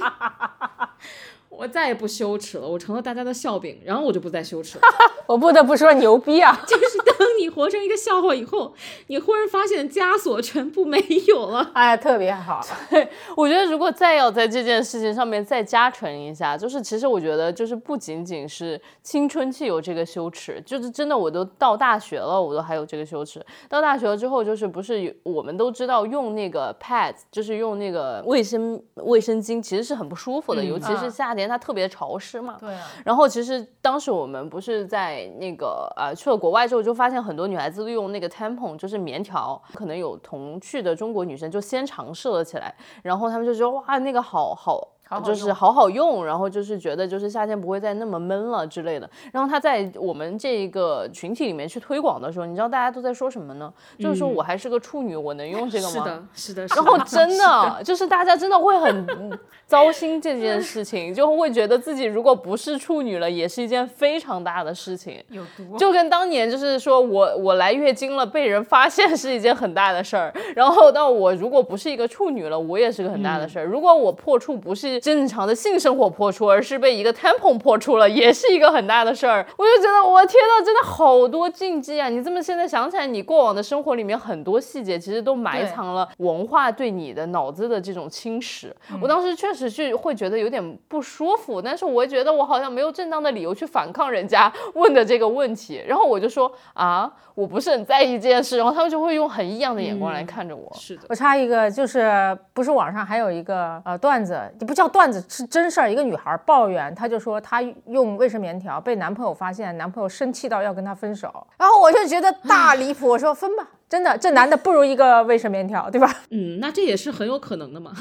我再也不羞耻了，我成了大家的笑柄，然后我就不再羞耻了。我不得不说牛逼啊！就是当你活成一个笑话以后，你忽然发现枷锁全部没有了，哎，特别好。对，我觉得如果再要在这件事情上面再加成一下，就是其实我觉得就是不仅仅是青春期有这个羞耻，就是真的我都到大学了，我都还有这个羞耻。到大学了之后，就是不是我们都知道用那个 pad，就是用那个卫生卫生巾，其实是很不舒服的，尤其是夏天。它特别潮湿嘛，对啊。然后其实当时我们不是在那个呃去了国外之后，就发现很多女孩子都用那个 tampon，就是棉条，可能有同去的中国女生就先尝试了起来，然后他们就觉得哇那个好好就是好好用，然后就是觉得就是夏天不会再那么闷了之类的。然后他在我们这个群体里面去推广的时候，你知道大家都在说什么呢？就是说我还是个处女，我能用这个吗？是的，是的。然后真 的就是大家真的会很 糟心这件事情，就会觉得自己如果不是处女了，也是一件非常大的事情。有毒。就跟当年就是说我我来月经了被人发现是一件很大的事儿，然后到我如果不是一个处女了，我也是个很大的事儿。如果我破处不是。正常的性生活破处，而是被一个 tampon 破处了，也是一个很大的事儿。我就觉得，我天呐，真的好多禁忌啊！你这么现在想起来，你过往的生活里面很多细节，其实都埋藏了文化对你的脑子的这种侵蚀。我当时确实是会觉得有点不舒服，但是我觉得我好像没有正当的理由去反抗人家问的这个问题。然后我就说啊，我不是很在意这件事，然后他们就会用很异样的眼光来看着我。是的，我插一个，就是不是网上还有一个呃段子，你不叫。段子是真事儿，一个女孩抱怨，她就说她用卫生棉条被男朋友发现，男朋友生气到要跟她分手，然后我就觉得大离谱，我说分吧。真的，这男的不如一个卫生棉条，对吧？嗯，那这也是很有可能的嘛。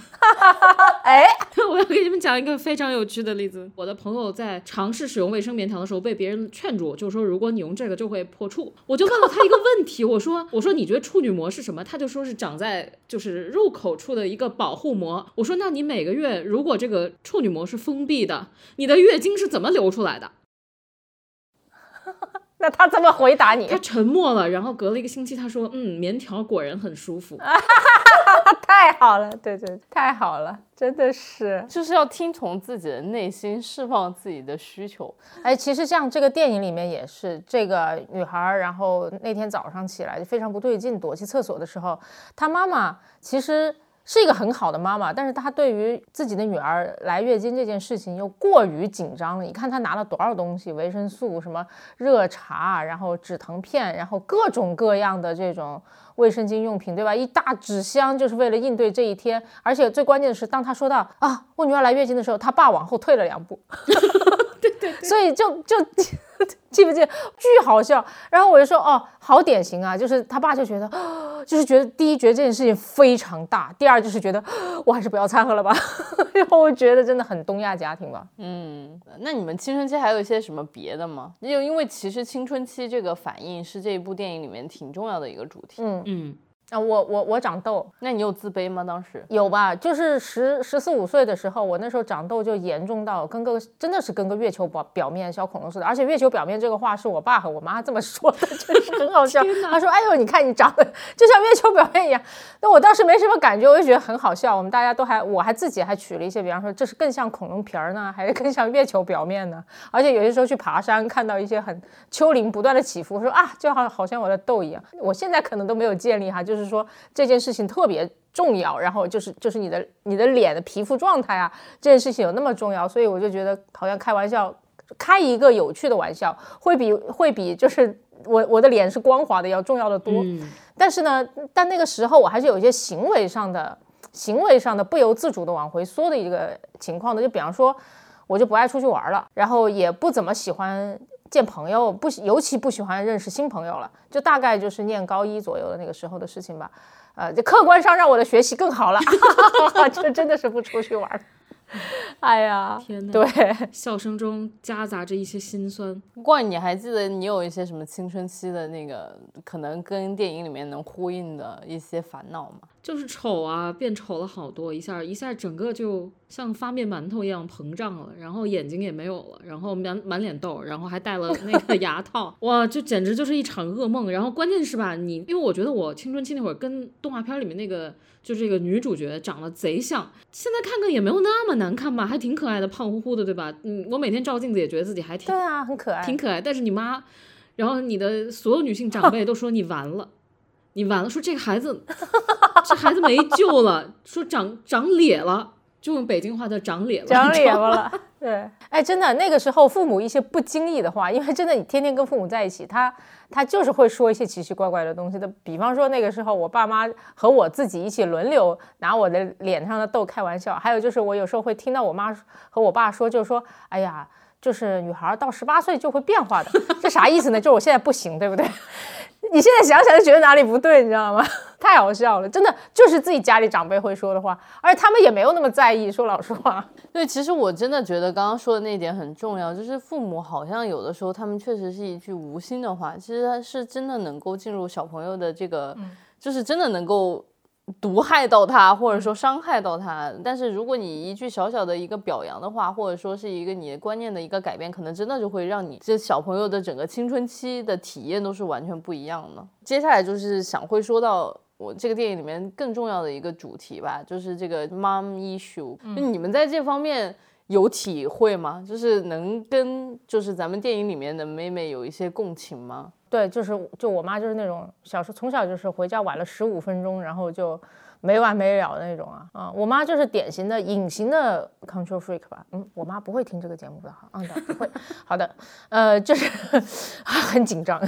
哎，我要给你们讲一个非常有趣的例子。我的朋友在尝试使用卫生棉条的时候，被别人劝住，就是说如果你用这个就会破处。我就问了他一个问题，我说我说你觉得处女膜是什么？他就说是长在就是入口处的一个保护膜。我说那你每个月如果这个处女膜是封闭的，你的月经是怎么流出来的？那他怎么回答你？他沉默了，然后隔了一个星期，他说：“嗯，棉条果然很舒服。”太好了，对对，太好了，真的是，就是要听从自己的内心，释放自己的需求。哎，其实像这个电影里面也是，这个女孩，然后那天早上起来就非常不对劲，躲去厕所的时候，她妈妈其实。是一个很好的妈妈，但是她对于自己的女儿来月经这件事情又过于紧张了。你看她拿了多少东西，维生素、什么热茶，然后止疼片，然后各种各样的这种卫生巾用品，对吧？一大纸箱就是为了应对这一天。而且最关键的是，当她说到啊，我女儿来月经的时候，她爸往后退了两步。对对，所以就就。记不记？巨好笑。然后我就说，哦，好典型啊，就是他爸就觉得，就是觉得第一觉得这件事情非常大，第二就是觉得 我还是不要掺和了吧。然后我觉得真的很东亚家庭吧。嗯，那你们青春期还有一些什么别的吗？因为因为其实青春期这个反应是这一部电影里面挺重要的一个主题。嗯嗯。啊，我我我长痘，那你有自卑吗？当时有吧，就是十十四五岁的时候，我那时候长痘就严重到跟个真的是跟个月球表表面小恐龙似的，而且月球表面这个话是我爸和我妈这么说的，真是很好笑。他说：“哎呦，你看你长得就像月球表面一样。”那我当时没什么感觉，我就觉得很好笑。我们大家都还，我还自己还取了一些，比方说这是更像恐龙皮儿呢，还是更像月球表面呢？而且有些时候去爬山，看到一些很丘陵不断的起伏，说啊，就好好像我的痘一样。我现在可能都没有建立哈，就是说这件。事情特别重要，然后就是就是你的你的脸的皮肤状态啊，这件事情有那么重要，所以我就觉得好像开玩笑，开一个有趣的玩笑，会比会比就是我我的脸是光滑的要重要的多。但是呢，但那个时候我还是有一些行为上的行为上的不由自主的往回缩的一个情况的，就比方说我就不爱出去玩了，然后也不怎么喜欢见朋友，不尤其不喜欢认识新朋友了，就大概就是念高一左右的那个时候的事情吧。呃，这客观上让我的学习更好了，这真的是不出去玩。哎呀，天哪！对，笑声中夹杂着一些心酸。不过你还记得你有一些什么青春期的那个，可能跟电影里面能呼应的一些烦恼吗？就是丑啊，变丑了好多，一下一下整个就像发面馒头一样膨胀了，然后眼睛也没有了，然后满满脸痘，然后还戴了那个 牙套，哇，就简直就是一场噩梦。然后关键是吧，你因为我觉得我青春期那会儿跟动画片里面那个就这个女主角长得贼像，现在看看也没有那么难看吧，还挺可爱的，胖乎乎的，对吧？嗯，我每天照镜子也觉得自己还挺对啊，很可爱，挺可爱。但是你妈，然后你的所有女性长辈都说你完了。你完了，说这个孩子，这孩子没救了，说长长咧了，就用北京话叫长咧了，长咧了。对，哎，真的，那个时候父母一些不经意的话，因为真的你天天跟父母在一起，他他就是会说一些奇奇怪怪的东西的。比方说那个时候，我爸妈和我自己一起轮流拿我的脸上的痘开玩笑，还有就是我有时候会听到我妈和我爸说，就是说，哎呀，就是女孩到十八岁就会变化的，这啥意思呢？就是我现在不行，对不对？你现在想想就觉得哪里不对，你知道吗？太好笑了，真的就是自己家里长辈会说的话，而且他们也没有那么在意。说老实话，对，其实我真的觉得刚刚说的那一点很重要，就是父母好像有的时候他们确实是一句无心的话，其实他是真的能够进入小朋友的这个，就是真的能够。毒害到他，或者说伤害到他，但是如果你一句小小的一个表扬的话，或者说是一个你的观念的一个改变，可能真的就会让你这小朋友的整个青春期的体验都是完全不一样的。接下来就是想会说到我这个电影里面更重要的一个主题吧，就是这个 mom issue。就你们在这方面有体会吗？就是能跟就是咱们电影里面的妹妹有一些共情吗？对，就是就我妈就是那种小时候从小就是回家晚了十五分钟，然后就没完没了的那种啊啊！我妈就是典型的隐形的 control freak 吧？嗯，我妈不会听这个节目的哈，嗯不会。好的，呃，就是 很紧张，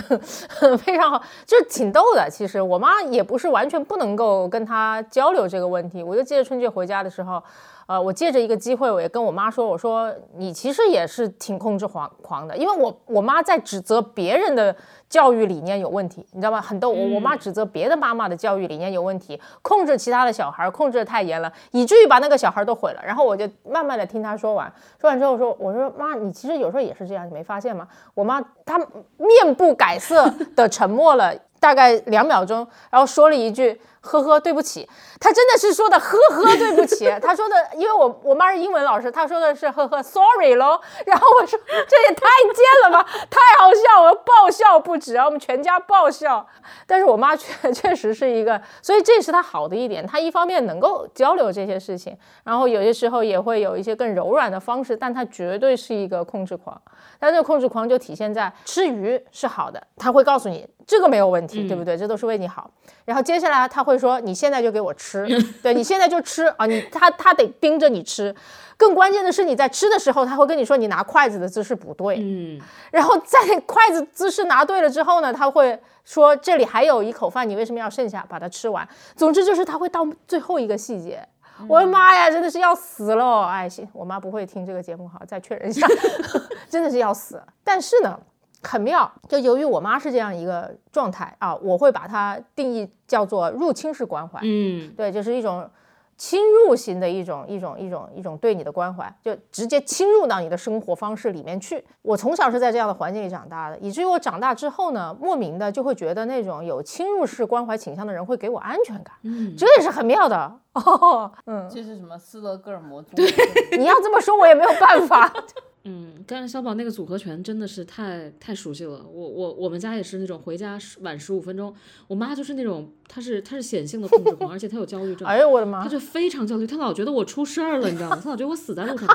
非常好，就是挺逗的。其实我妈也不是完全不能够跟她交流这个问题。我就记得春节回家的时候。呃，我借着一个机会，我也跟我妈说，我说你其实也是挺控制狂狂的，因为我我妈在指责别人的教育理念有问题，你知道吗？很逗，我我妈指责别的妈妈的教育理念有问题，控制其他的小孩，控制的太严了，以至于把那个小孩都毁了。然后我就慢慢的听她说完，说完之后说，我说妈，你其实有时候也是这样，你没发现吗？我妈她面不改色的沉默了大概两秒钟，然后说了一句。呵呵，对不起，他真的是说的呵呵，对不起。他说的，因为我我妈是英文老师，他说的是呵呵，sorry 咯。然后我说这也太贱了吧，太好笑，我爆笑不止啊，我们全家爆笑。但是我妈确确实是一个，所以这是她好的一点，她一方面能够交流这些事情，然后有些时候也会有一些更柔软的方式，但她绝对是一个控制狂。但这个控制狂就体现在吃鱼是好的，他会告诉你。这个没有问题，对不对？这都是为你好。然后接下来他会说：“你现在就给我吃，对你现在就吃啊！你他他得盯着你吃。更关键的是，你在吃的时候，他会跟你说你拿筷子的姿势不对。嗯，然后在筷子姿势拿对了之后呢，他会说这里还有一口饭，你为什么要剩下把它吃完？总之就是他会到最后一个细节。我的妈呀，真的是要死了！哎，行，我妈不会听这个节目，好，再确认一下，真的是要死。但是呢。很妙，就由于我妈是这样一个状态啊，我会把它定义叫做入侵式关怀。嗯，对，就是一种侵入型的一种一种一种一种对你的关怀，就直接侵入到你的生活方式里面去。我从小是在这样的环境里长大的，以至于我长大之后呢，莫名的就会觉得那种有侵入式关怀倾向的人会给我安全感。嗯，这也是很妙的哦。嗯，这是什么斯德哥尔摩综合？你要这么说，我也没有办法。嗯，但是小宝那个组合拳真的是太太熟悉了。我我我们家也是那种回家晚十五分钟，我妈就是那种，她是她是显性的控制狂，而且她有焦虑症。哎呦我的妈！她就非常焦虑，她老觉得我出事儿了，你知道吗？她老觉得我死在路上。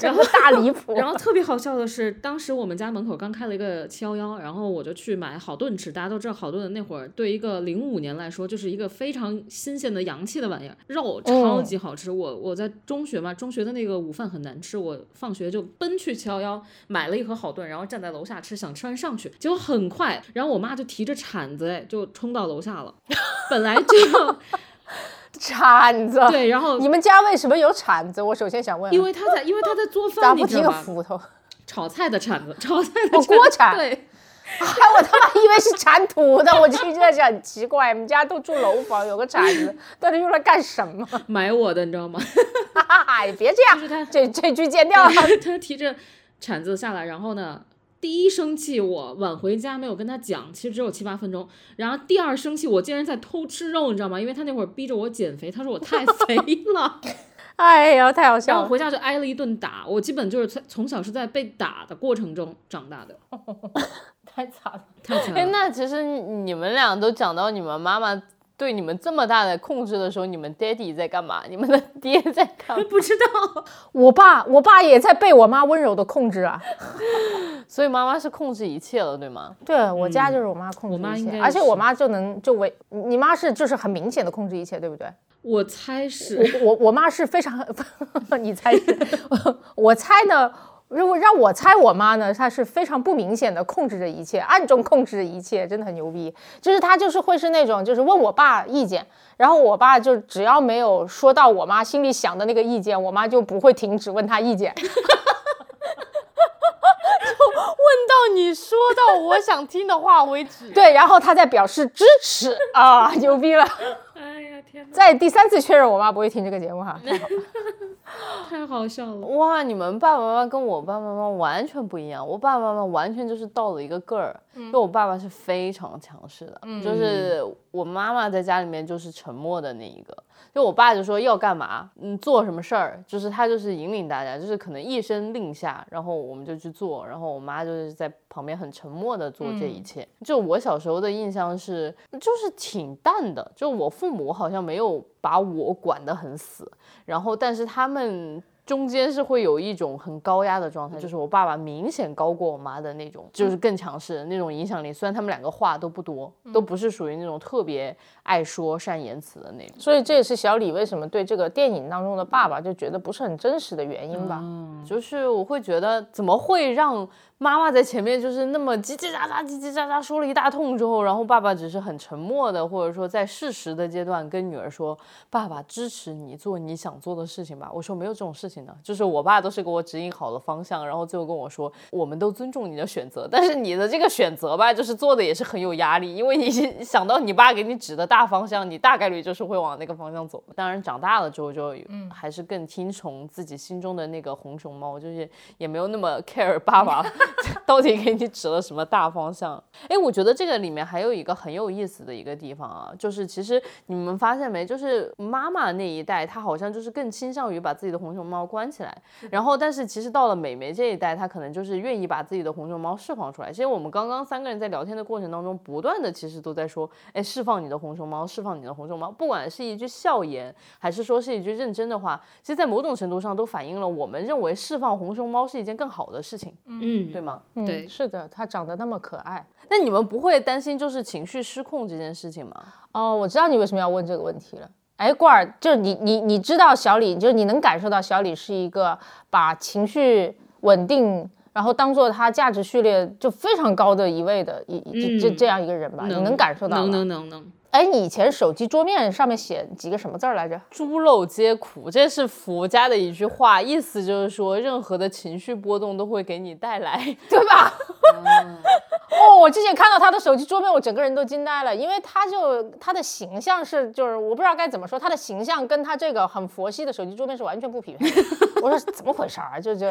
然后大离谱。然后特别好笑的是，当时我们家门口刚开了一个七幺幺，然后我就去买好顿吃。大家都知道好炖那会儿对一个零五年来说就是一个非常新鲜的洋气的玩意儿，肉超级好吃。我我在中学嘛，中学的那个午饭很难吃，我放学就奔。去七幺幺买了一盒好炖，然后站在楼下吃，想吃完上去，结果很快，然后我妈就提着铲子，哎，就冲到楼下了。本来就 铲子，对，然后你们家为什么有铲子？我首先想问，因为他在，因为他在做饭，咋不提个斧头？炒菜的铲子，炒菜的锅铲，对。哎，我他妈以为是铲土的，我就觉得很奇怪。我们家都住楼房，有个铲子，到底用来干什么？买我的，你知道吗？哎，别这样，就是他这这句剪掉了。他提着铲子下来，然后呢，第一生气我晚回家没有跟他讲，其实只有七八分钟。然后第二生气我竟然在偷吃肉，你知道吗？因为他那会儿逼着我减肥，他说我太肥了。哎呀，太好笑了！然后回家就挨了一顿打，我基本就是从从小是在被打的过程中长大的。太惨了，太惨了。那其实你们俩都讲到你们妈妈对你们这么大的控制的时候，你们爹地在干嘛？你们的 爹在干嘛？不知道。我爸，我爸也在被我妈温柔的控制啊。所以妈妈是控制一切了，对吗？对我家就是我妈控制一切，而且我妈就能就为你妈是就是很明显的控制一切，对不对？我猜是。我我我妈是非常，你猜？我猜呢？如果让我猜，我妈呢，她是非常不明显的控制着一切，暗中控制着一切，真的很牛逼。就是她就是会是那种，就是问我爸意见，然后我爸就只要没有说到我妈心里想的那个意见，我妈就不会停止问他意见。就问到你说到我想听的话为止。对，然后他再表示支持啊，牛逼了！哎呀天哪！再第三次确认我妈不会听这个节目哈，太好了。太好笑了！哇，你们爸爸妈妈跟我爸爸妈妈完全不一样。我爸爸妈妈完全就是到了一个个儿，就我爸爸是非常强势的，就是我妈妈在家里面就是沉默的那一个。就我爸就说要干嘛，嗯，做什么事儿，就是他就是引领大家，就是可能一声令下，然后我们就去做，然后我妈就是在旁边很沉默的做这一切。就我小时候的印象是，就是挺淡的，就我父母好像没有把我管得很死。然后，但是他们中间是会有一种很高压的状态，就是我爸爸明显高过我妈的那种，就是更强势的那种影响力。虽然他们两个话都不多，都不是属于那种特别爱说善言辞的那种。所以这也是小李为什么对这个电影当中的爸爸就觉得不是很真实的原因吧？就是我会觉得怎么会让。妈妈在前面就是那么叽叽喳喳、叽叽喳喳说了一大通之后，然后爸爸只是很沉默的，或者说在适时的阶段跟女儿说：“爸爸支持你做你想做的事情吧。”我说没有这种事情的，就是我爸都是给我指引好了方向，然后最后跟我说：“我们都尊重你的选择，但是你的这个选择吧，就是做的也是很有压力，因为你想到你爸给你指的大方向，你大概率就是会往那个方向走。当然长大了之后就还是更听从自己心中的那个红熊猫，就是也没有那么 care 爸爸。到底给你指了什么大方向？哎，我觉得这个里面还有一个很有意思的一个地方啊，就是其实你们发现没，就是妈妈那一代，她好像就是更倾向于把自己的红熊猫关起来，然后但是其实到了美眉这一代，她可能就是愿意把自己的红熊猫释放出来。其实我们刚刚三个人在聊天的过程当中，不断的其实都在说，哎，释放你的红熊猫，释放你的红熊猫，不管是一句笑言，还是说是一句认真的话，其实在某种程度上都反映了我们认为释放红熊猫是一件更好的事情，嗯，对吗？对，是的，他长得那么可爱。那你们不会担心就是情绪失控这件事情吗？哦，我知道你为什么要问这个问题了。哎，罐儿，就是你你你知道小李，就是你能感受到小李是一个把情绪稳定，然后当做他价值序列就非常高的一位的一这这样一个人吧？你能感受到吗？能能能能。哎，你以前手机桌面上面写几个什么字儿来着？猪肉皆苦，这是佛家的一句话，意思就是说，任何的情绪波动都会给你带来，对吧？哦，我之前看到他的手机桌面，我整个人都惊呆了，因为他就他的形象是，就是我不知道该怎么说，他的形象跟他这个很佛系的手机桌面是完全不匹配。我说怎么回事儿？就就。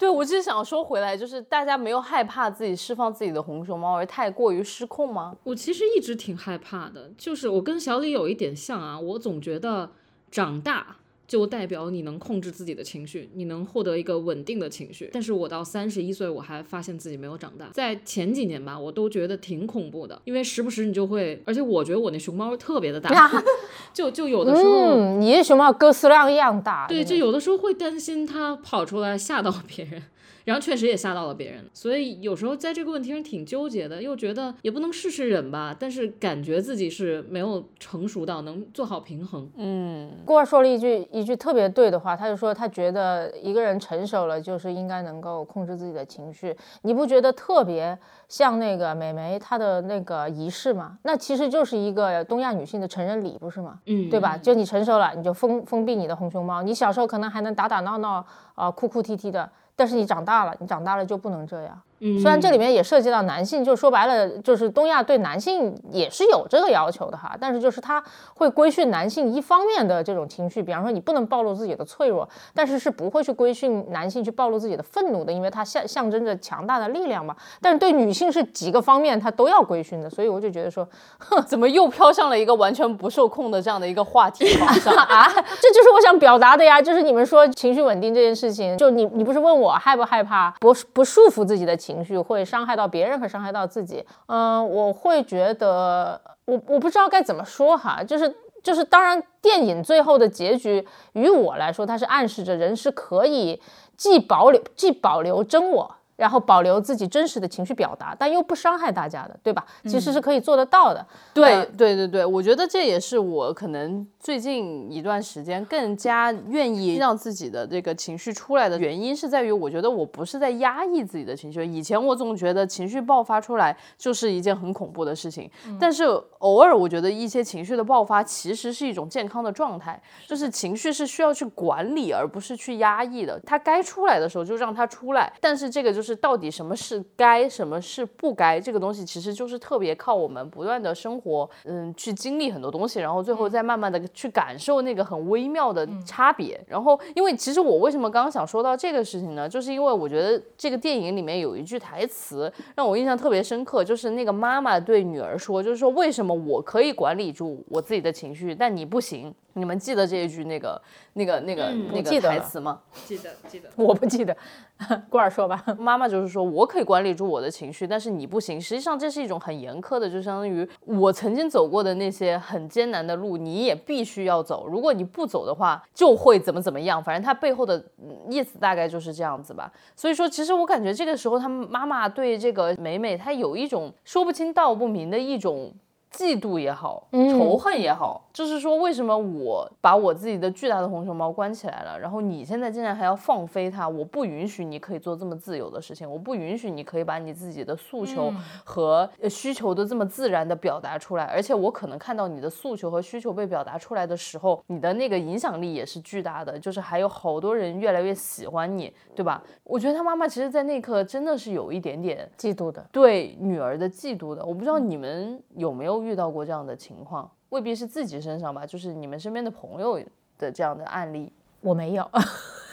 对，我就是想说回来，就是大家没有害怕自己释放自己的红熊猫而太过于失控吗？我其实一直挺害怕的，就是我跟小李有一点像啊，我总觉得长大。就代表你能控制自己的情绪，你能获得一个稳定的情绪。但是我到三十一岁，我还发现自己没有长大。在前几年吧，我都觉得挺恐怖的，因为时不时你就会，而且我觉得我那熊猫特别的大，就就有的时候，嗯，你的熊猫哥斯拉一样大，对，就有的时候会担心它跑出来吓到别人。然后确实也吓到了别人，所以有时候在这个问题上挺纠结的，又觉得也不能事事忍吧，但是感觉自己是没有成熟到能做好平衡。嗯，郭儿说了一句一句特别对的话，他就说他觉得一个人成熟了就是应该能够控制自己的情绪。你不觉得特别像那个美眉她的那个仪式吗？那其实就是一个东亚女性的成人礼，不是吗？嗯，对吧？就你成熟了，你就封封闭你的红熊猫。你小时候可能还能打打闹闹啊，哭哭啼啼的。但是你长大了，你长大了就不能这样。虽然这里面也涉及到男性，就说白了，就是东亚对男性也是有这个要求的哈。但是就是他会规训男性一方面的这种情绪，比方说你不能暴露自己的脆弱，但是是不会去规训男性去暴露自己的愤怒的，因为它象象征着强大的力量嘛。但是对女性是几个方面他都要规训的，所以我就觉得说，哼，怎么又飘向了一个完全不受控的这样的一个话题上 啊？这就是我想表达的呀，就是你们说情绪稳定这件事情，就你你不是问我害不害怕不不束缚自己的情。情绪会伤害到别人和伤害到自己，嗯，我会觉得我我不知道该怎么说哈，就是就是，当然电影最后的结局于我来说，它是暗示着人是可以既保留既保留真我。然后保留自己真实的情绪表达，但又不伤害大家的，对吧？其实是可以做得到的。对对对对，我觉得这也是我可能最近一段时间更加愿意让自己的这个情绪出来的原因，是在于我觉得我不是在压抑自己的情绪。以前我总觉得情绪爆发出来就是一件很恐怖的事情，但是偶尔我觉得一些情绪的爆发其实是一种健康的状态，就是情绪是需要去管理而不是去压抑的。它该出来的时候就让它出来，但是这个就是。就是到底什么是该，什么是不该，这个东西其实就是特别靠我们不断的生活，嗯，去经历很多东西，然后最后再慢慢的去感受那个很微妙的差别。然后，因为其实我为什么刚刚想说到这个事情呢？就是因为我觉得这个电影里面有一句台词让我印象特别深刻，就是那个妈妈对女儿说，就是说为什么我可以管理住我自己的情绪，但你不行。你们记得这一句那个那个那个那个台词吗？记得记得，我不记得。过儿说吧，妈妈就是说我可以管理住我的情绪，但是你不行。实际上这是一种很严苛的，就相当于我曾经走过的那些很艰难的路，你也必须要走。如果你不走的话，就会怎么怎么样。反正他背后的意思大概就是这样子吧。所以说，其实我感觉这个时候，他妈妈对这个美美，她有一种说不清道不明的一种。嫉妒也好，仇恨也好，就是说，为什么我把我自己的巨大的红熊猫关起来了，然后你现在竟然还要放飞它？我不允许你可以做这么自由的事情，我不允许你可以把你自己的诉求和需求都这么自然的表达出来。而且我可能看到你的诉求和需求被表达出来的时候，你的那个影响力也是巨大的，就是还有好多人越来越喜欢你，对吧？我觉得他妈妈其实，在那一刻真的是有一点点嫉妒的，对女儿的嫉妒的。我不知道你们有没有。遇到过这样的情况，未必是自己身上吧，就是你们身边的朋友的这样的案例，我没有。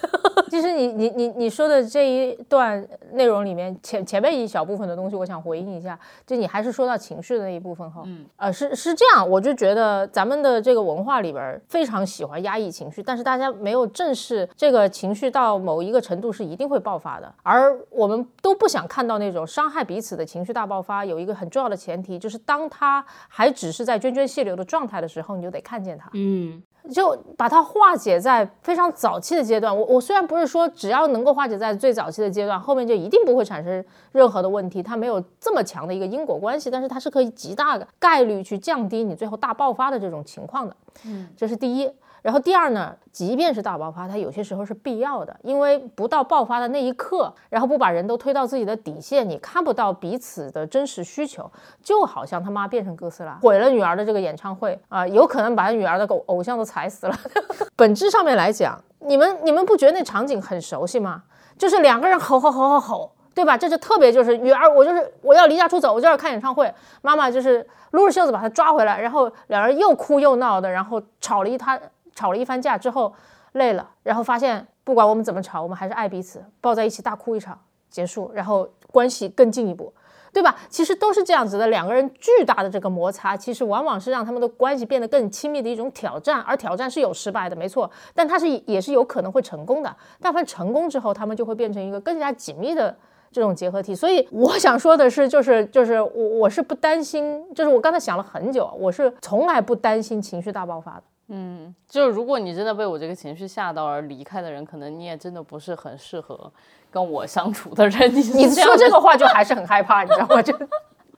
其实你你你你说的这一段内容里面前前面一小部分的东西，我想回应一下。就你还是说到情绪的那一部分哈，嗯，呃，是是这样，我就觉得咱们的这个文化里边非常喜欢压抑情绪，但是大家没有正视这个情绪到某一个程度是一定会爆发的。而我们都不想看到那种伤害彼此的情绪大爆发。有一个很重要的前提，就是当他还只是在涓涓细流的状态的时候，你就得看见他，嗯。就把它化解在非常早期的阶段。我我虽然不是说只要能够化解在最早期的阶段，后面就一定不会产生任何的问题，它没有这么强的一个因果关系，但是它是可以极大的概率去降低你最后大爆发的这种情况的。嗯，这是第一。然后第二呢，即便是大爆发，它有些时候是必要的，因为不到爆发的那一刻，然后不把人都推到自己的底线，你看不到彼此的真实需求，就好像他妈变成哥斯拉毁了女儿的这个演唱会啊，有可能把女儿的偶偶像都踩死了。本质上面来讲，你们你们不觉得那场景很熟悉吗？就是两个人吼吼吼吼吼，对吧？这就特别就是女儿，我就是我要离家出走，我就要看演唱会，妈妈就是撸着袖子把他抓回来，然后两人又哭又闹的，然后吵了一摊。吵了一番架之后，累了，然后发现不管我们怎么吵，我们还是爱彼此，抱在一起大哭一场，结束，然后关系更进一步，对吧？其实都是这样子的，两个人巨大的这个摩擦，其实往往是让他们的关系变得更亲密的一种挑战，而挑战是有失败的，没错，但它是也是有可能会成功的。但凡成功之后，他们就会变成一个更加紧密的这种结合体。所以我想说的是，就是就是我我是不担心，就是我刚才想了很久，我是从来不担心情绪大爆发的。嗯，就是如果你真的被我这个情绪吓到而离开的人，可能你也真的不是很适合跟我相处的人。你你说这个话就还是很害怕，你知道吗？就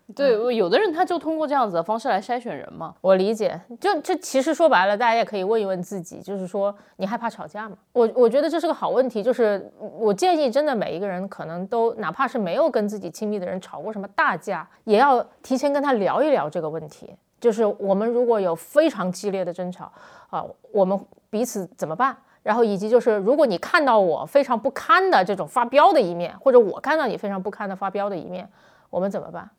对，有的人他就通过这样子的方式来筛选人嘛。我理解，就这其实说白了，大家也可以问一问自己，就是说你害怕吵架吗？我我觉得这是个好问题，就是我建议真的每一个人可能都哪怕是没有跟自己亲密的人吵过什么大架，也要提前跟他聊一聊这个问题。就是我们如果有非常激烈的争吵啊，我们彼此怎么办？然后以及就是，如果你看到我非常不堪的这种发飙的一面，或者我看到你非常不堪的发飙的一面，我们怎么办？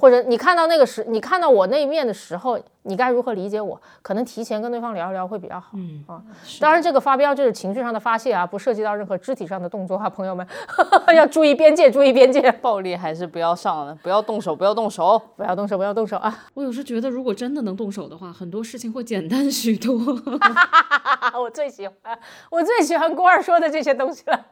或者你看到那个时，你看到我那一面的时候，你该如何理解我？可能提前跟对方聊一聊会比较好。嗯啊，当然这个发飙就是情绪上的发泄啊，不涉及到任何肢体上的动作啊，朋友们 要注意边界，注意边界，暴力还是不要上了，不要动手，不要动手，不要动手，不要动手啊！我有时觉得，如果真的能动手的话，很多事情会简单许多。我最喜欢，我最喜欢郭二说的这些东西了。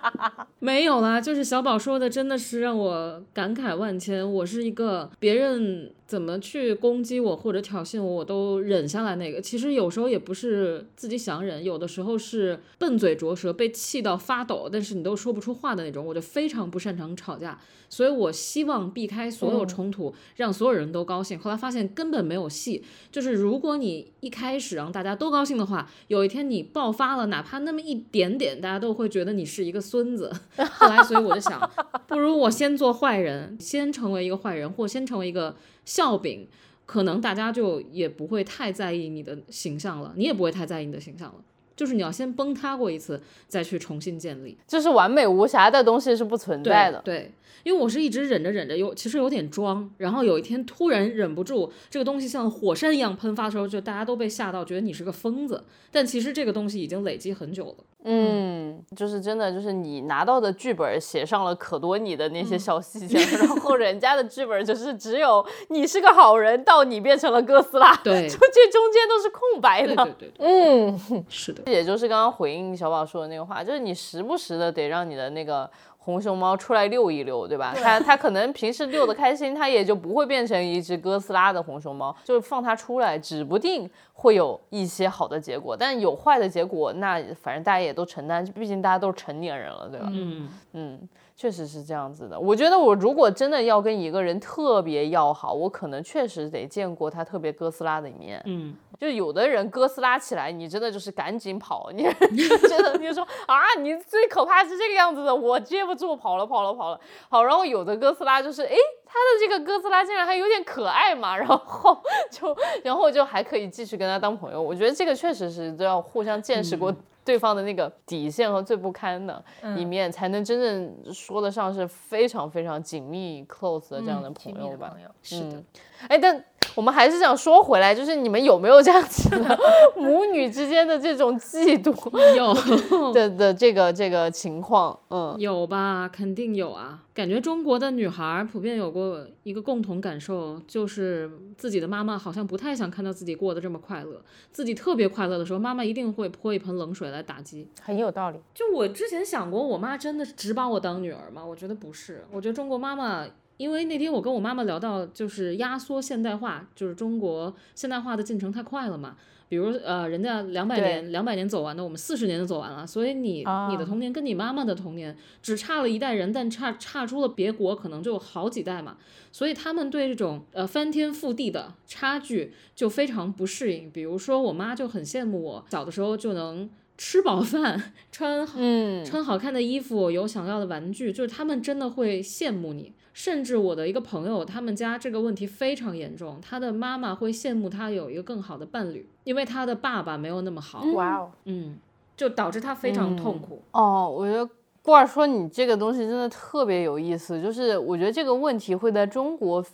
没有啦，就是小宝说的，真的是让我感慨万千。我是一个别人。怎么去攻击我或者挑衅我，我都忍下来。那个其实有时候也不是自己想忍，有的时候是笨嘴拙舌，被气到发抖，但是你都说不出话的那种。我就非常不擅长吵架，所以我希望避开所有冲突，让所有人都高兴。后来发现根本没有戏，就是如果你一开始让大家都高兴的话，有一天你爆发了，哪怕那么一点点，大家都会觉得你是一个孙子。后来，所以我就想，不如我先做坏人，先成为一个坏人，或先成为一个。笑柄，可能大家就也不会太在意你的形象了，你也不会太在意你的形象了。就是你要先崩塌过一次，再去重新建立。就是完美无瑕的东西是不存在的。对，因为我是一直忍着忍着，有其实有点装，然后有一天突然忍不住，这个东西像火山一样喷发的时候，就大家都被吓到，觉得你是个疯子。但其实这个东西已经累积很久了。嗯，就是真的，就是你拿到的剧本写上了可多你的那些小细节，然后人家的剧本就是只有你是个好人，到你变成了哥斯拉，对，就这中间都是空白的。对对对，嗯，是的，也就是刚刚回应小宝说的那个话，就是你时不时的得让你的那个。红熊猫出来遛一遛，对吧？它它可能平时遛得开心，它也就不会变成一只哥斯拉的红熊猫。就是放它出来，指不定会有一些好的结果，但有坏的结果，那反正大家也都承担，毕竟大家都是成年人了，对吧？嗯嗯，确实是这样子的。我觉得我如果真的要跟一个人特别要好，我可能确实得见过他特别哥斯拉的一面。嗯。就有的人哥斯拉起来，你真的就是赶紧跑，你 真的你说啊，你最可怕是这个样子的，我接不住，跑了跑了跑了。好，然后有的哥斯拉就是，哎，他的这个哥斯拉竟然还有点可爱嘛，然后就然后就还可以继续跟他当朋友。我觉得这个确实是都要互相见识过对方的那个底线和最不堪的一面，才能真正说得上是非常非常紧密 close 的这样的朋友吧。是的，哎，但。我们还是想说回来，就是你们有没有这样子的 母女之间的这种嫉妒？有的的这个这个情况，嗯，有吧，肯定有啊。感觉中国的女孩普遍有过一个共同感受，就是自己的妈妈好像不太想看到自己过得这么快乐。自己特别快乐的时候，妈妈一定会泼一盆冷水来打击。很有道理。就我之前想过，我妈真的只把我当女儿吗？我觉得不是。我觉得中国妈妈。因为那天我跟我妈妈聊到，就是压缩现代化，就是中国现代化的进程太快了嘛。比如呃，人家两百年两百年走完的，我们四十年就走完了。所以你你的童年跟你妈妈的童年只差了一代人，但差差出了别国可能就好几代嘛。所以他们对这种呃翻天覆地的差距就非常不适应。比如说我妈就很羡慕我小的时候就能吃饱饭，穿嗯穿好看的衣服，有想要的玩具，就是他们真的会羡慕你。甚至我的一个朋友，他们家这个问题非常严重，他的妈妈会羡慕他有一个更好的伴侣，因为他的爸爸没有那么好。哇哦，嗯，就导致他非常痛苦。哦，我觉得过儿说你这个东西真的特别有意思，就是我觉得这个问题会在中国。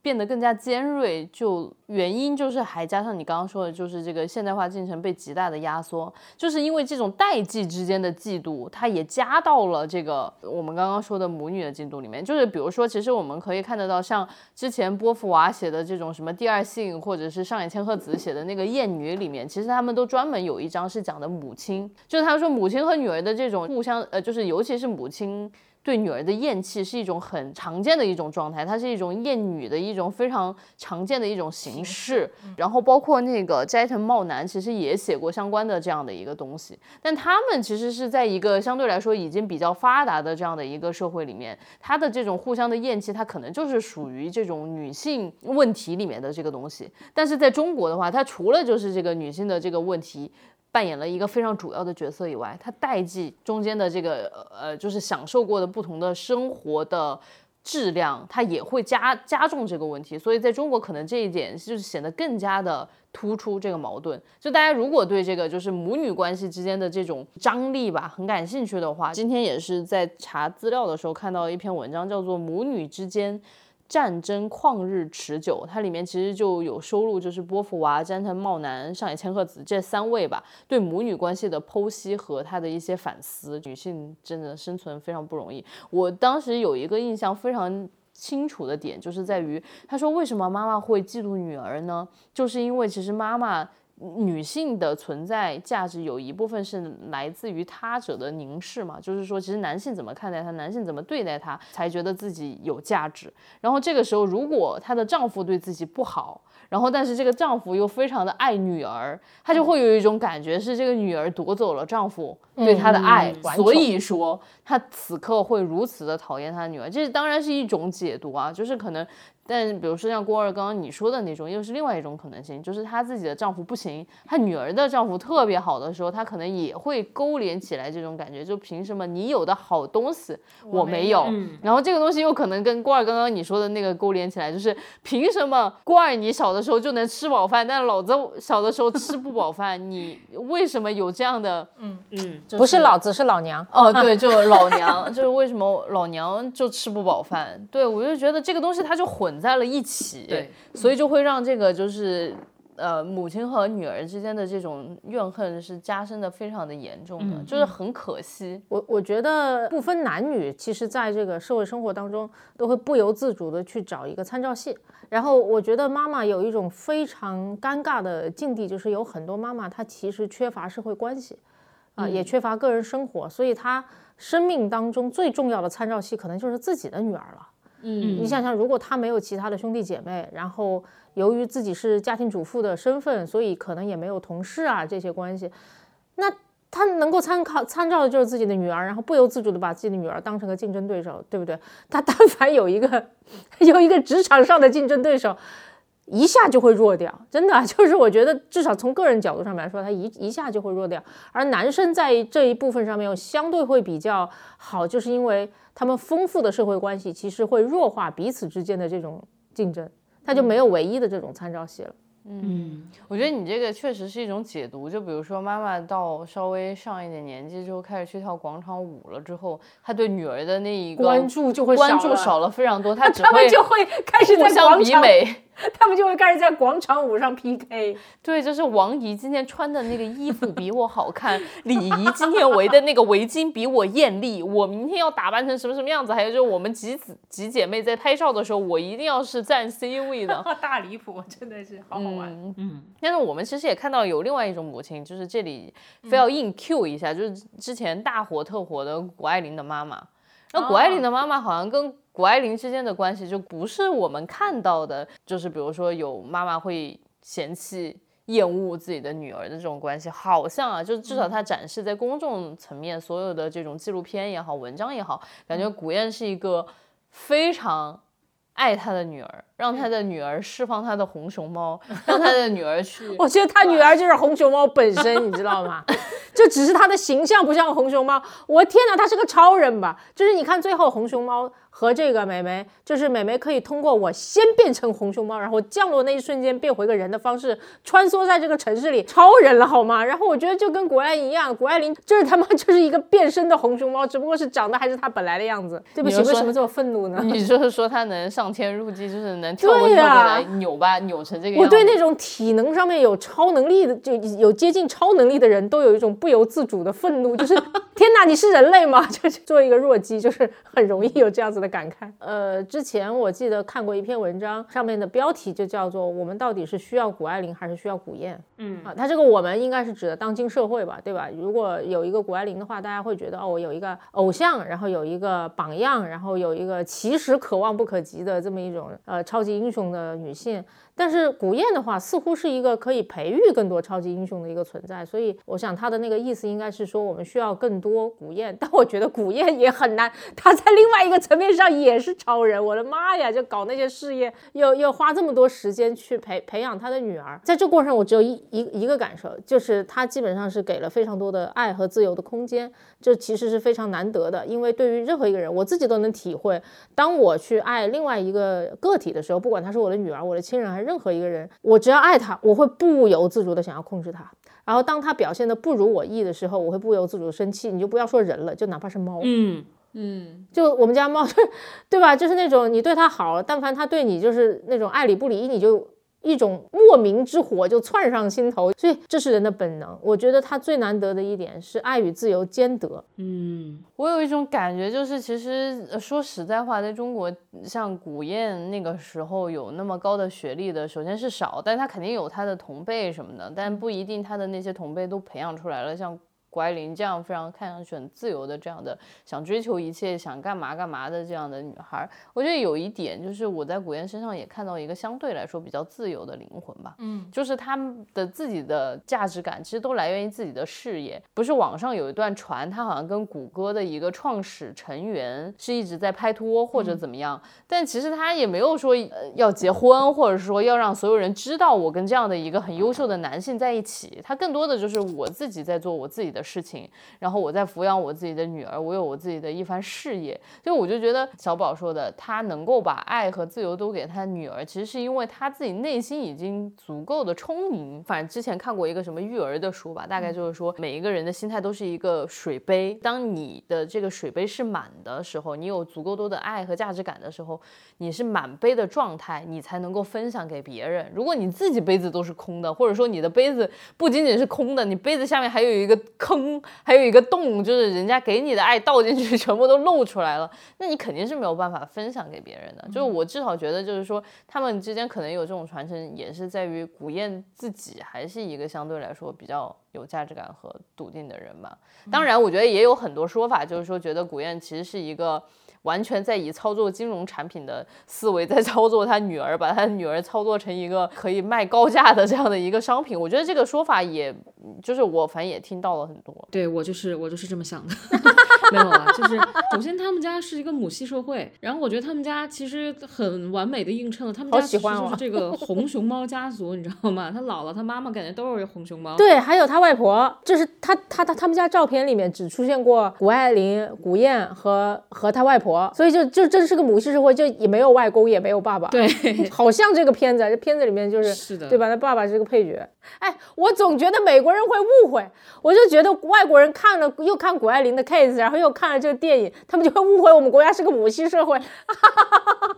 变得更加尖锐，就原因就是还加上你刚刚说的，就是这个现代化进程被极大的压缩，就是因为这种代际之间的嫉妒，它也加到了这个我们刚刚说的母女的嫉妒里面。就是比如说，其实我们可以看得到，像之前波伏娃写的这种什么第二性，或者是上野千鹤子写的那个厌女里面，其实他们都专门有一章是讲的母亲，就是他们说母亲和女儿的这种互相，呃，就是尤其是母亲。对女儿的厌弃是一种很常见的一种状态，它是一种厌女的一种非常常见的一种形式。然后包括那个斋藤茂男，其实也写过相关的这样的一个东西。但他们其实是在一个相对来说已经比较发达的这样的一个社会里面，他的这种互相的厌弃，它可能就是属于这种女性问题里面的这个东西。但是在中国的话，它除了就是这个女性的这个问题。扮演了一个非常主要的角色以外，他代际中间的这个呃，就是享受过的不同的生活的质量，它也会加加重这个问题。所以在中国，可能这一点就是显得更加的突出这个矛盾。就大家如果对这个就是母女关系之间的这种张力吧很感兴趣的话，今天也是在查资料的时候看到一篇文章，叫做《母女之间》。战争旷日持久，它里面其实就有收录，就是波伏娃、斋藤茂男、上野千鹤子这三位吧，对母女关系的剖析和他的一些反思。女性真的生存非常不容易。我当时有一个印象非常清楚的点，就是在于他说为什么妈妈会嫉妒女儿呢？就是因为其实妈妈。女性的存在价值有一部分是来自于他者的凝视嘛，就是说，其实男性怎么看待她，男性怎么对待她，才觉得自己有价值。然后这个时候，如果她的丈夫对自己不好，然后但是这个丈夫又非常的爱女儿，她就会有一种感觉是这个女儿夺走了丈夫对她的爱，所以说她此刻会如此的讨厌她的女儿。这当然是一种解读啊，就是可能。但比如说像郭二刚刚你说的那种，又是另外一种可能性，就是她自己的丈夫不行。她女儿的丈夫特别好的时候，她可能也会勾连起来这种感觉，就凭什么你有的好东西我没有？然后这个东西又可能跟郭二刚刚你说的那个勾连起来，就是凭什么郭二你小的时候就能吃饱饭，但老子小的时候吃不饱饭？你为什么有这样的？嗯嗯，不是老子是老娘哦，对，就老娘，就是为什么老娘就吃不饱饭？对我就觉得这个东西它就混在了一起，对，所以就会让这个就是。呃，母亲和女儿之间的这种怨恨是加深的非常的严重的，就是很可惜。我我觉得不分男女，其实在这个社会生活当中，都会不由自主的去找一个参照系。然后我觉得妈妈有一种非常尴尬的境地，就是有很多妈妈她其实缺乏社会关系，啊，也缺乏个人生活，所以她生命当中最重要的参照系可能就是自己的女儿了。嗯，你想想，如果他没有其他的兄弟姐妹，然后。由于自己是家庭主妇的身份，所以可能也没有同事啊这些关系。那他能够参考参照的就是自己的女儿，然后不由自主的把自己的女儿当成个竞争对手，对不对？他 但凡有一个有一个职场上的竞争对手，一下就会弱掉。真的，就是我觉得至少从个人角度上来说，他一一下就会弱掉。而男生在这一部分上面又相对会比较好，就是因为他们丰富的社会关系其实会弱化彼此之间的这种竞争。他就没有唯一的这种参照系了。嗯，我觉得你这个确实是一种解读。就比如说，妈妈到稍微上一点年纪之后，开始去跳广场舞了之后，他对女儿的那一个关注就会关注少了非常多。他他们就会开始在相比美。他们就会开始在广场舞上 PK，对，就是王姨今天穿的那个衣服比我好看，李姨今天围的那个围巾比我艳丽，我明天要打扮成什么什么样子？还有就是我们几子几姐妹在拍照的时候，我一定要是占 C 位的，大离谱，真的是好好玩。嗯，但是我们其实也看到有另外一种母亲，就是这里非要硬 Q 一下，就是之前大火特火的谷爱凌的妈妈。那谷爱凌的妈妈好像跟谷爱凌之间的关系就不是我们看到的，就是比如说有妈妈会嫌弃、厌恶自己的女儿的这种关系，好像啊，就至少她展示在公众层面所有的这种纪录片也好、文章也好，感觉古燕是一个非常爱她的女儿，让她的女儿释放她的红熊猫，让她的女儿去。我觉得她女儿就是红熊猫本身，你知道吗？就只是他的形象不像红熊猫，我天哪，他是个超人吧？就是你看最后红熊猫。和这个美眉，就是美眉可以通过我先变成红熊猫，然后降落那一瞬间变回个人的方式，穿梭在这个城市里，超人了好吗？然后我觉得就跟谷爱凌一样，谷爱凌就是他妈 就是一个变身的红熊猫，只不过是长得还是她本来的样子。对不起，为什么这么愤怒呢？你就是说她能上天入地，就是能跳过跳过来，扭吧扭成这个样子。我对那种体能上面有超能力的，就有接近超能力的人都有一种不由自主的愤怒，就是 天哪，你是人类吗？就是做一个弱鸡，就是很容易有这样子的。感慨，呃，之前我记得看过一篇文章，上面的标题就叫做“我们到底是需要谷爱凌还是需要古燕”。嗯啊，他这个我们应该是指的当今社会吧，对吧？如果有一个谷爱凌的话，大家会觉得哦，我有一个偶像，然后有一个榜样，然后有一个其实可望不可及的这么一种呃超级英雄的女性。但是古燕的话，似乎是一个可以培育更多超级英雄的一个存在，所以我想他的那个意思应该是说，我们需要更多古燕。但我觉得古燕也很难，他在另外一个层面上也是超人。我的妈呀，就搞那些事业，又又花这么多时间去培培养他的女儿，在这过程我只有一一一个感受，就是他基本上是给了非常多的爱和自由的空间，这其实是非常难得的。因为对于任何一个人，我自己都能体会，当我去爱另外一个个体的时候，不管他是我的女儿、我的亲人还是。任何一个人，我只要爱他，我会不由自主的想要控制他。然后当他表现的不如我意的时候，我会不由自主的生气。你就不要说人了，就哪怕是猫，嗯嗯，就我们家猫，对吧？就是那种你对它好，但凡它对你就是那种爱理不理，你就。一种莫名之火就窜上心头，所以这是人的本能。我觉得他最难得的一点是爱与自由兼得。嗯，我有一种感觉，就是其实说实在话，在中国，像古燕那个时候有那么高的学历的，首先是少，但他肯定有他的同辈什么的，但不一定他的那些同辈都培养出来了像。谷爱凌这样非常看上去很自由的这样的，想追求一切，想干嘛干嘛的这样的女孩，我觉得有一点就是我在古燕身上也看到一个相对来说比较自由的灵魂吧。嗯，就是他们的自己的价值感其实都来源于自己的事业。不是网上有一段传，他好像跟谷歌的一个创始成员是一直在拍拖或者怎么样，但其实他也没有说呃要结婚，或者说要让所有人知道我跟这样的一个很优秀的男性在一起。他更多的就是我自己在做我自己的事情，然后我在抚养我自己的女儿，我有我自己的一番事业。所以我就觉得小宝说的，他能够把爱和自由都给他女儿，其实是因为他自己内心已经足够的充盈。反正之前看过一个什么育儿的书吧，大概就是说每一个人的心态都是一个水杯，当你的这个水杯是满的时候，你有足够多的爱和价值感的时候，你是满杯的状态，你才能够分享给别人。如果你自己杯子都是空的，或者说你的杯子不仅仅是空的，你杯子下面还有一个坑，还有一个洞，就是人家给你的爱倒进去全部都露出来了，那你肯定是没有办法分享给别人的。就是我至少觉得，就是说他们之间可能有这种传承，也是在于古燕自己还是一个相对来说比较有价值感和笃定的人吧。当然，我觉得也有很多说法，就是说觉得古燕其实是一个。完全在以操作金融产品的思维在操作他女儿，把他女儿操作成一个可以卖高价的这样的一个商品。我觉得这个说法，也就是我反正也听到了很多。对我就是我就是这么想的，没有啊，就是首先他们家是一个母系社会，然后我觉得他们家其实很完美的映衬了他们家其实就是这个红熊猫家族，你知道吗？他姥姥他妈妈感觉都是红熊猫。对，还有他外婆，就是他他他他们家照片里面只出现过谷爱凌、古燕和和他外婆。所以就就真是个母系社会，就也没有外公，也没有爸爸。对，好像这个片子，这片子里面就是，是的，对吧？他爸爸是个配角。哎，我总觉得美国人会误会，我就觉得外国人看了又看谷爱凌的 case，然后又看了这个电影，他们就会误会我们国家是个母系社会。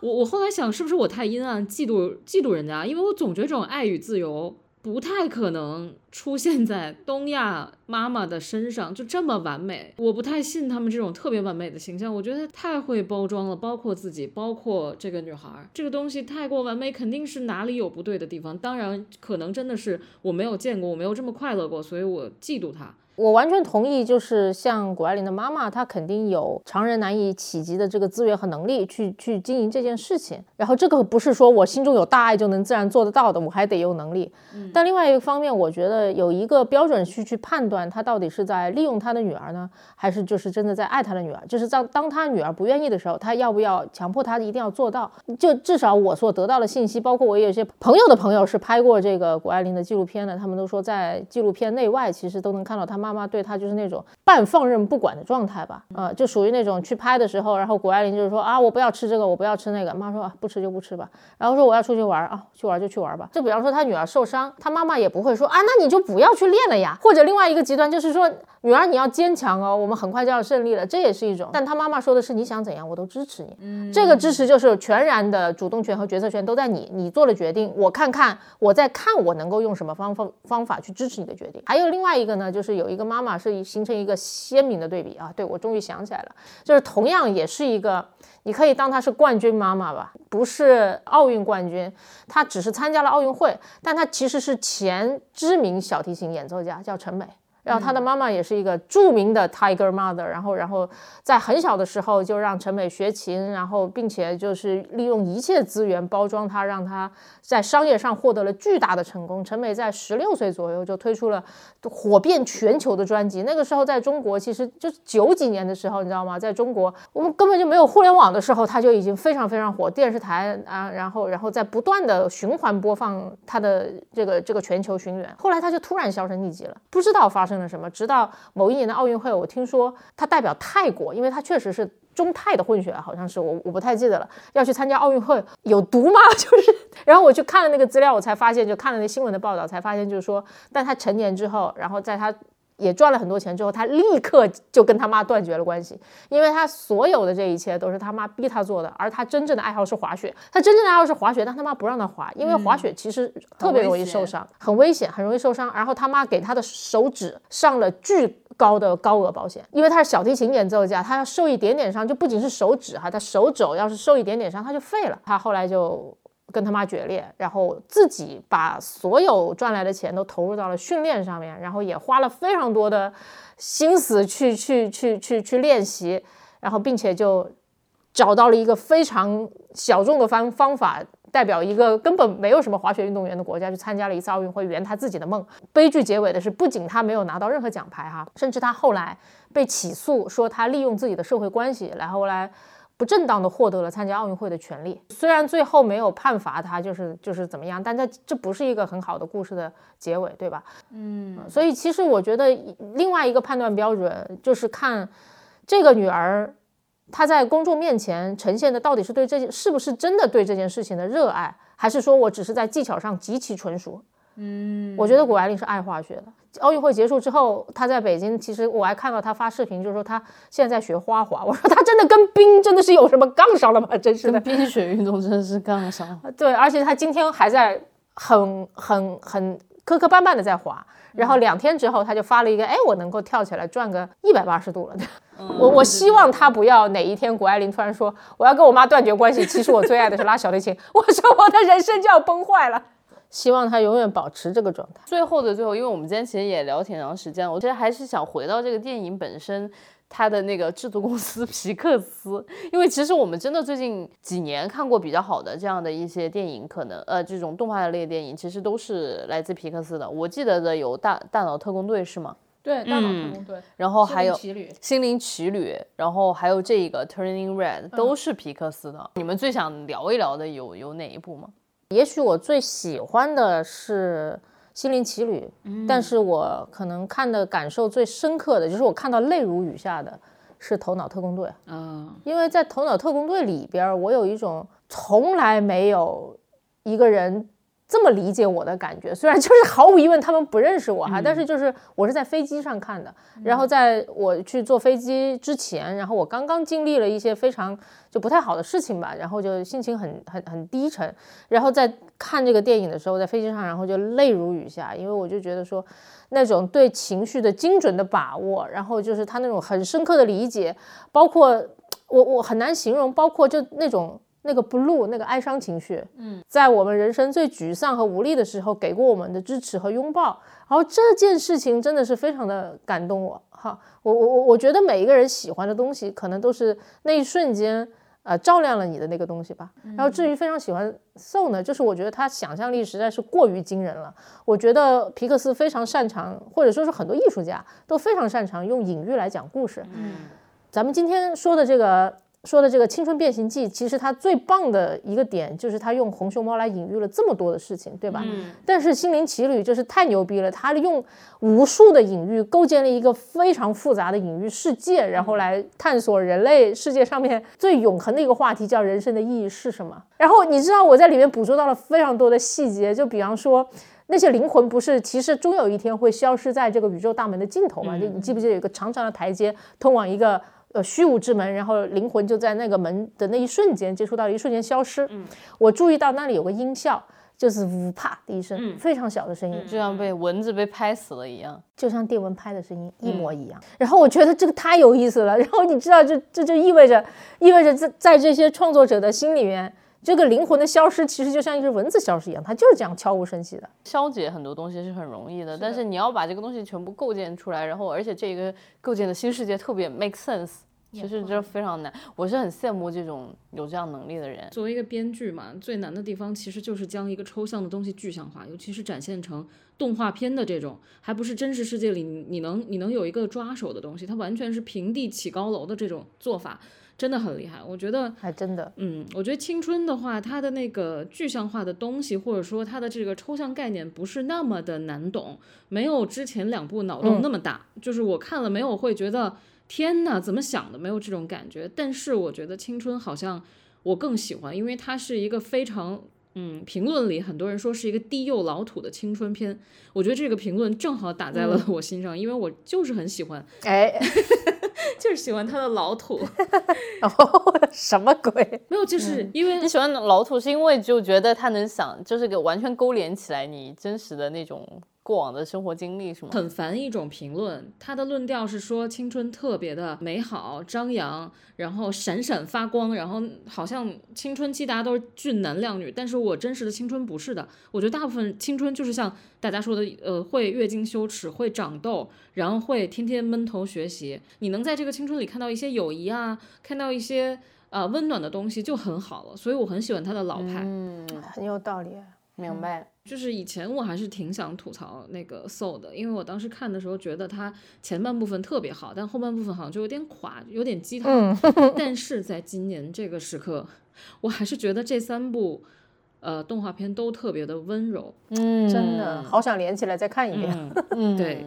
我我后来想，是不是我太阴暗，嫉妒嫉妒人家？因为我总觉得这种爱与自由。不太可能出现在东亚妈妈的身上，就这么完美。我不太信他们这种特别完美的形象，我觉得太会包装了，包括自己，包括这个女孩儿，这个东西太过完美，肯定是哪里有不对的地方。当然，可能真的是我没有见过，我没有这么快乐过，所以我嫉妒她。我完全同意，就是像谷爱凌的妈妈，她肯定有常人难以企及的这个资源和能力去去经营这件事情。然后这个不是说我心中有大爱就能自然做得到的，我还得有能力。但另外一个方面，我觉得有一个标准去去判断她到底是在利用她的女儿呢，还是就是真的在爱她的女儿。就是在当她女儿不愿意的时候，她要不要强迫她一定要做到？就至少我所得到的信息，包括我有些朋友的朋友是拍过这个谷爱凌的纪录片的，他们都说在纪录片内外其实都能看到他妈。妈妈对他就是那种半放任不管的状态吧，呃，就属于那种去拍的时候，然后谷爱凌就是说啊，我不要吃这个，我不要吃那个，妈说啊，不吃就不吃吧，然后说我要出去玩啊，去玩就去玩吧。就比方说他女儿受伤，他妈妈也不会说啊，那你就不要去练了呀。或者另外一个极端就是说，女儿你要坚强哦，我们很快就要胜利了，这也是一种。但他妈妈说的是你想怎样我都支持你，嗯，这个支持就是全然的主动权和决策权都在你，你做了决定，我看看我在看我能够用什么方方方法去支持你的决定。还有另外一个呢，就是有一个跟妈妈。是形成一个鲜明的对比啊！对我终于想起来了，就是同样也是一个，你可以当她是冠军妈妈吧，不是奥运冠军，她只是参加了奥运会，但她其实是前知名小提琴演奏家，叫陈美。然后他的妈妈也是一个著名的 Tiger Mother，然后然后在很小的时候就让陈美学琴，然后并且就是利用一切资源包装她，让她在商业上获得了巨大的成功。陈美在十六岁左右就推出了火遍全球的专辑，那个时候在中国其实就是九几年的时候，你知道吗？在中国我们根本就没有互联网的时候，他就已经非常非常火，电视台啊，然后然后在不断的循环播放他的这个这个全球巡演。后来他就突然销声匿迹了，不知道发生。生了什么？直到某一年的奥运会，我听说他代表泰国，因为他确实是中泰的混血，好像是我我不太记得了，要去参加奥运会，有毒吗？就是，然后我去看了那个资料，我才发现，就看了那新闻的报道，才发现就是说，但他成年之后，然后在他。也赚了很多钱之后，他立刻就跟他妈断绝了关系，因为他所有的这一切都是他妈逼他做的，而他真正的爱好是滑雪，他真正的爱好是滑雪，但他妈不让他滑，因为滑雪其实特别容易受伤，很危险，很容易受伤。然后他妈给他的手指上了巨高的高额保险，因为他是小提琴演奏家，他要受一点点伤，就不仅是手指哈，他手肘要是受一点点伤，他就废了。他后来就。跟他妈决裂，然后自己把所有赚来的钱都投入到了训练上面，然后也花了非常多的心思去去去去去练习，然后并且就找到了一个非常小众的方方法，代表一个根本没有什么滑雪运动员的国家去参加了一次奥运会，圆他自己的梦。悲剧结尾的是，不仅他没有拿到任何奖牌哈，甚至他后来被起诉，说他利用自己的社会关系，然后来。不正当的获得了参加奥运会的权利，虽然最后没有判罚他，就是就是怎么样，但这这不是一个很好的故事的结尾，对吧？嗯，所以其实我觉得另外一个判断标准就是看这个女儿她在公众面前呈现的到底是对这件是不是真的对这件事情的热爱，还是说我只是在技巧上极其纯熟。嗯，我觉得谷爱凌是爱化学的。奥运会结束之后，她在北京，其实我还看到她发视频，就是说她现在在学花滑。我说她真的跟冰真的是有什么杠上了吗？真是的，冰雪运动真的是杠上了。对，而且她今天还在很很很磕磕绊绊的在滑，然后两天之后她就发了一个，哎，我能够跳起来转个一百八十度了。我我希望她不要哪一天谷爱凌突然说我要跟我妈断绝关系，其实我最爱的是拉小提琴。我说我的人生就要崩坏了。希望他永远保持这个状态。最后的最后，因为我们今天其实也聊挺长时间，我其实还是想回到这个电影本身，它的那个制作公司皮克斯。因为其实我们真的最近几年看过比较好的这样的一些电影，可能呃这种动画类电影，其实都是来自皮克斯的。我记得的有大大脑特工队是吗？对，大脑特工队。然后还有心灵奇旅，然后还有这个 Turning Red 都是皮克斯的。你们最想聊一聊的有有哪一部吗？也许我最喜欢的是《心灵奇旅》，但是我可能看的感受最深刻的就是我看到泪如雨下的是《头脑特工队》啊，因为在《头脑特工队》里边，我有一种从来没有一个人。这么理解我的感觉，虽然就是毫无疑问他们不认识我哈，但是就是我是在飞机上看的，然后在我去坐飞机之前，然后我刚刚经历了一些非常就不太好的事情吧，然后就心情很很很低沉，然后在看这个电影的时候，在飞机上，然后就泪如雨下，因为我就觉得说那种对情绪的精准的把握，然后就是他那种很深刻的理解，包括我我很难形容，包括就那种。那个 blue 那个哀伤情绪，嗯，在我们人生最沮丧和无力的时候，给过我们的支持和拥抱，然后这件事情真的是非常的感动我。哈，我我我我觉得每一个人喜欢的东西，可能都是那一瞬间，呃，照亮了你的那个东西吧。然后至于非常喜欢 so 呢，就是我觉得他想象力实在是过于惊人了。我觉得皮克斯非常擅长，或者说是很多艺术家都非常擅长用隐喻来讲故事。嗯，咱们今天说的这个。说的这个《青春变形记》，其实它最棒的一个点就是它用红熊猫来隐喻了这么多的事情，对吧？嗯。但是《心灵奇旅》就是太牛逼了，它用无数的隐喻构建了一个非常复杂的隐喻世界，然后来探索人类世界上面最永恒的一个话题，叫人生的意义是什么。然后你知道我在里面捕捉到了非常多的细节，就比方说那些灵魂不是其实终有一天会消失在这个宇宙大门的尽头嘛？就你记不记得有一个长长的台阶通往一个？呃，虚无之门，然后灵魂就在那个门的那一瞬间接触到，一瞬间消失。嗯，我注意到那里有个音效，就是呜啪的一声，非常小的声音，就像被蚊子被拍死了一样，就像电蚊拍的声音一模一样。然后我觉得这个太有意思了。然后你知道，这这就意味着，意味着在在这些创作者的心里面。这个灵魂的消失，其实就像一只蚊子消失一样，它就是这样悄无声息的。消解很多东西是很容易的，但是你要把这个东西全部构建出来，然后而且这个构建的新世界特别 make sense，其实这非常难。我是很羡慕这种有这样能力的人。作为一个编剧嘛，最难的地方其实就是将一个抽象的东西具象化，尤其是展现成动画片的这种，还不是真实世界里你能你能有一个抓手的东西，它完全是平地起高楼的这种做法。真的很厉害，我觉得还真的，嗯，我觉得青春的话，它的那个具象化的东西，或者说它的这个抽象概念，不是那么的难懂，没有之前两部脑洞那么大。就是我看了没有会觉得天呐，怎么想的，没有这种感觉。但是我觉得青春好像我更喜欢，因为它是一个非常。嗯，评论里很多人说是一个低幼老土的青春片，我觉得这个评论正好打在了我心上，因为我就是很喜欢，哎，就是喜欢他的老土。哦，什么鬼？没有，就是因为你喜欢老土，是因为就觉得他能想，就是给完全勾连起来你真实的那种。过往的生活经历，是吗？很烦一种评论，他的论调是说青春特别的美好、张扬，然后闪闪发光，然后好像青春期大家都是俊男靓女，但是我真实的青春不是的。我觉得大部分青春就是像大家说的，呃，会月经羞耻，会长痘，然后会天天闷头学习。你能在这个青春里看到一些友谊啊，看到一些呃温暖的东西就很好了。所以我很喜欢他的老派，嗯，很有道理。明白。就是以前我还是挺想吐槽那个 Soul 的，因为我当时看的时候觉得它前半部分特别好，但后半部分好像就有点垮，有点鸡汤。但 是在今年这个时刻，我还是觉得这三部呃动画片都特别的温柔。嗯，真的好想连起来再看一遍。嗯，对。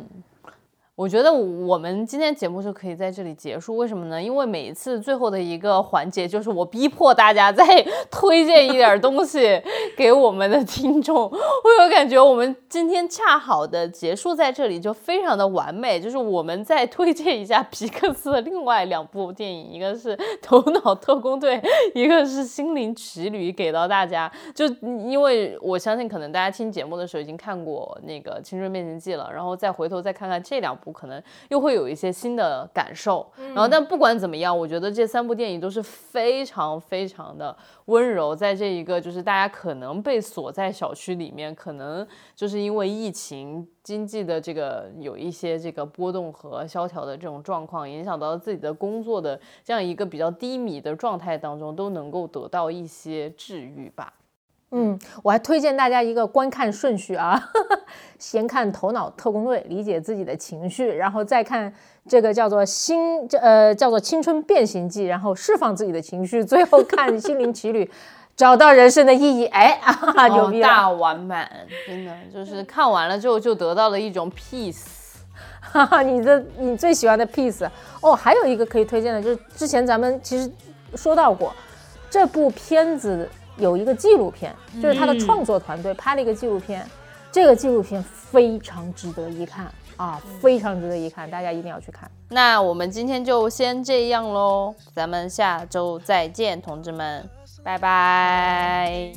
我觉得我们今天节目就可以在这里结束，为什么呢？因为每一次最后的一个环节，就是我逼迫大家再 推荐一点东西给我们的听众。我有感觉，我们今天恰好的结束在这里，就非常的完美。就是我们再推荐一下皮克斯的另外两部电影，一个是《头脑特工队》，一个是《心灵奇旅》，给到大家。就因为我相信，可能大家听节目的时候已经看过那个《青春变形记》了，然后再回头再看看这两部。我可能又会有一些新的感受，然后但不管怎么样，我觉得这三部电影都是非常非常的温柔，在这一个就是大家可能被锁在小区里面，可能就是因为疫情经济的这个有一些这个波动和萧条的这种状况，影响到自己的工作的这样一个比较低迷的状态当中，都能够得到一些治愈吧。嗯，我还推荐大家一个观看顺序啊，先看《头脑特工队》，理解自己的情绪，然后再看这个叫做“新”呃叫做《青春变形记》，然后释放自己的情绪，最后看《心灵奇旅》，找到人生的意义。哎，牛逼大完满，真的就是看完了之后就得到了一种 peace。哈哈，你的你最喜欢的 peace 哦，还有一个可以推荐的，就是之前咱们其实说到过这部片子。有一个纪录片，就是他的创作团队拍了一个纪录片，这个纪录片非常值得一看啊，非常值得一看，大家一定要去看。那我们今天就先这样喽，咱们下周再见，同志们，拜拜。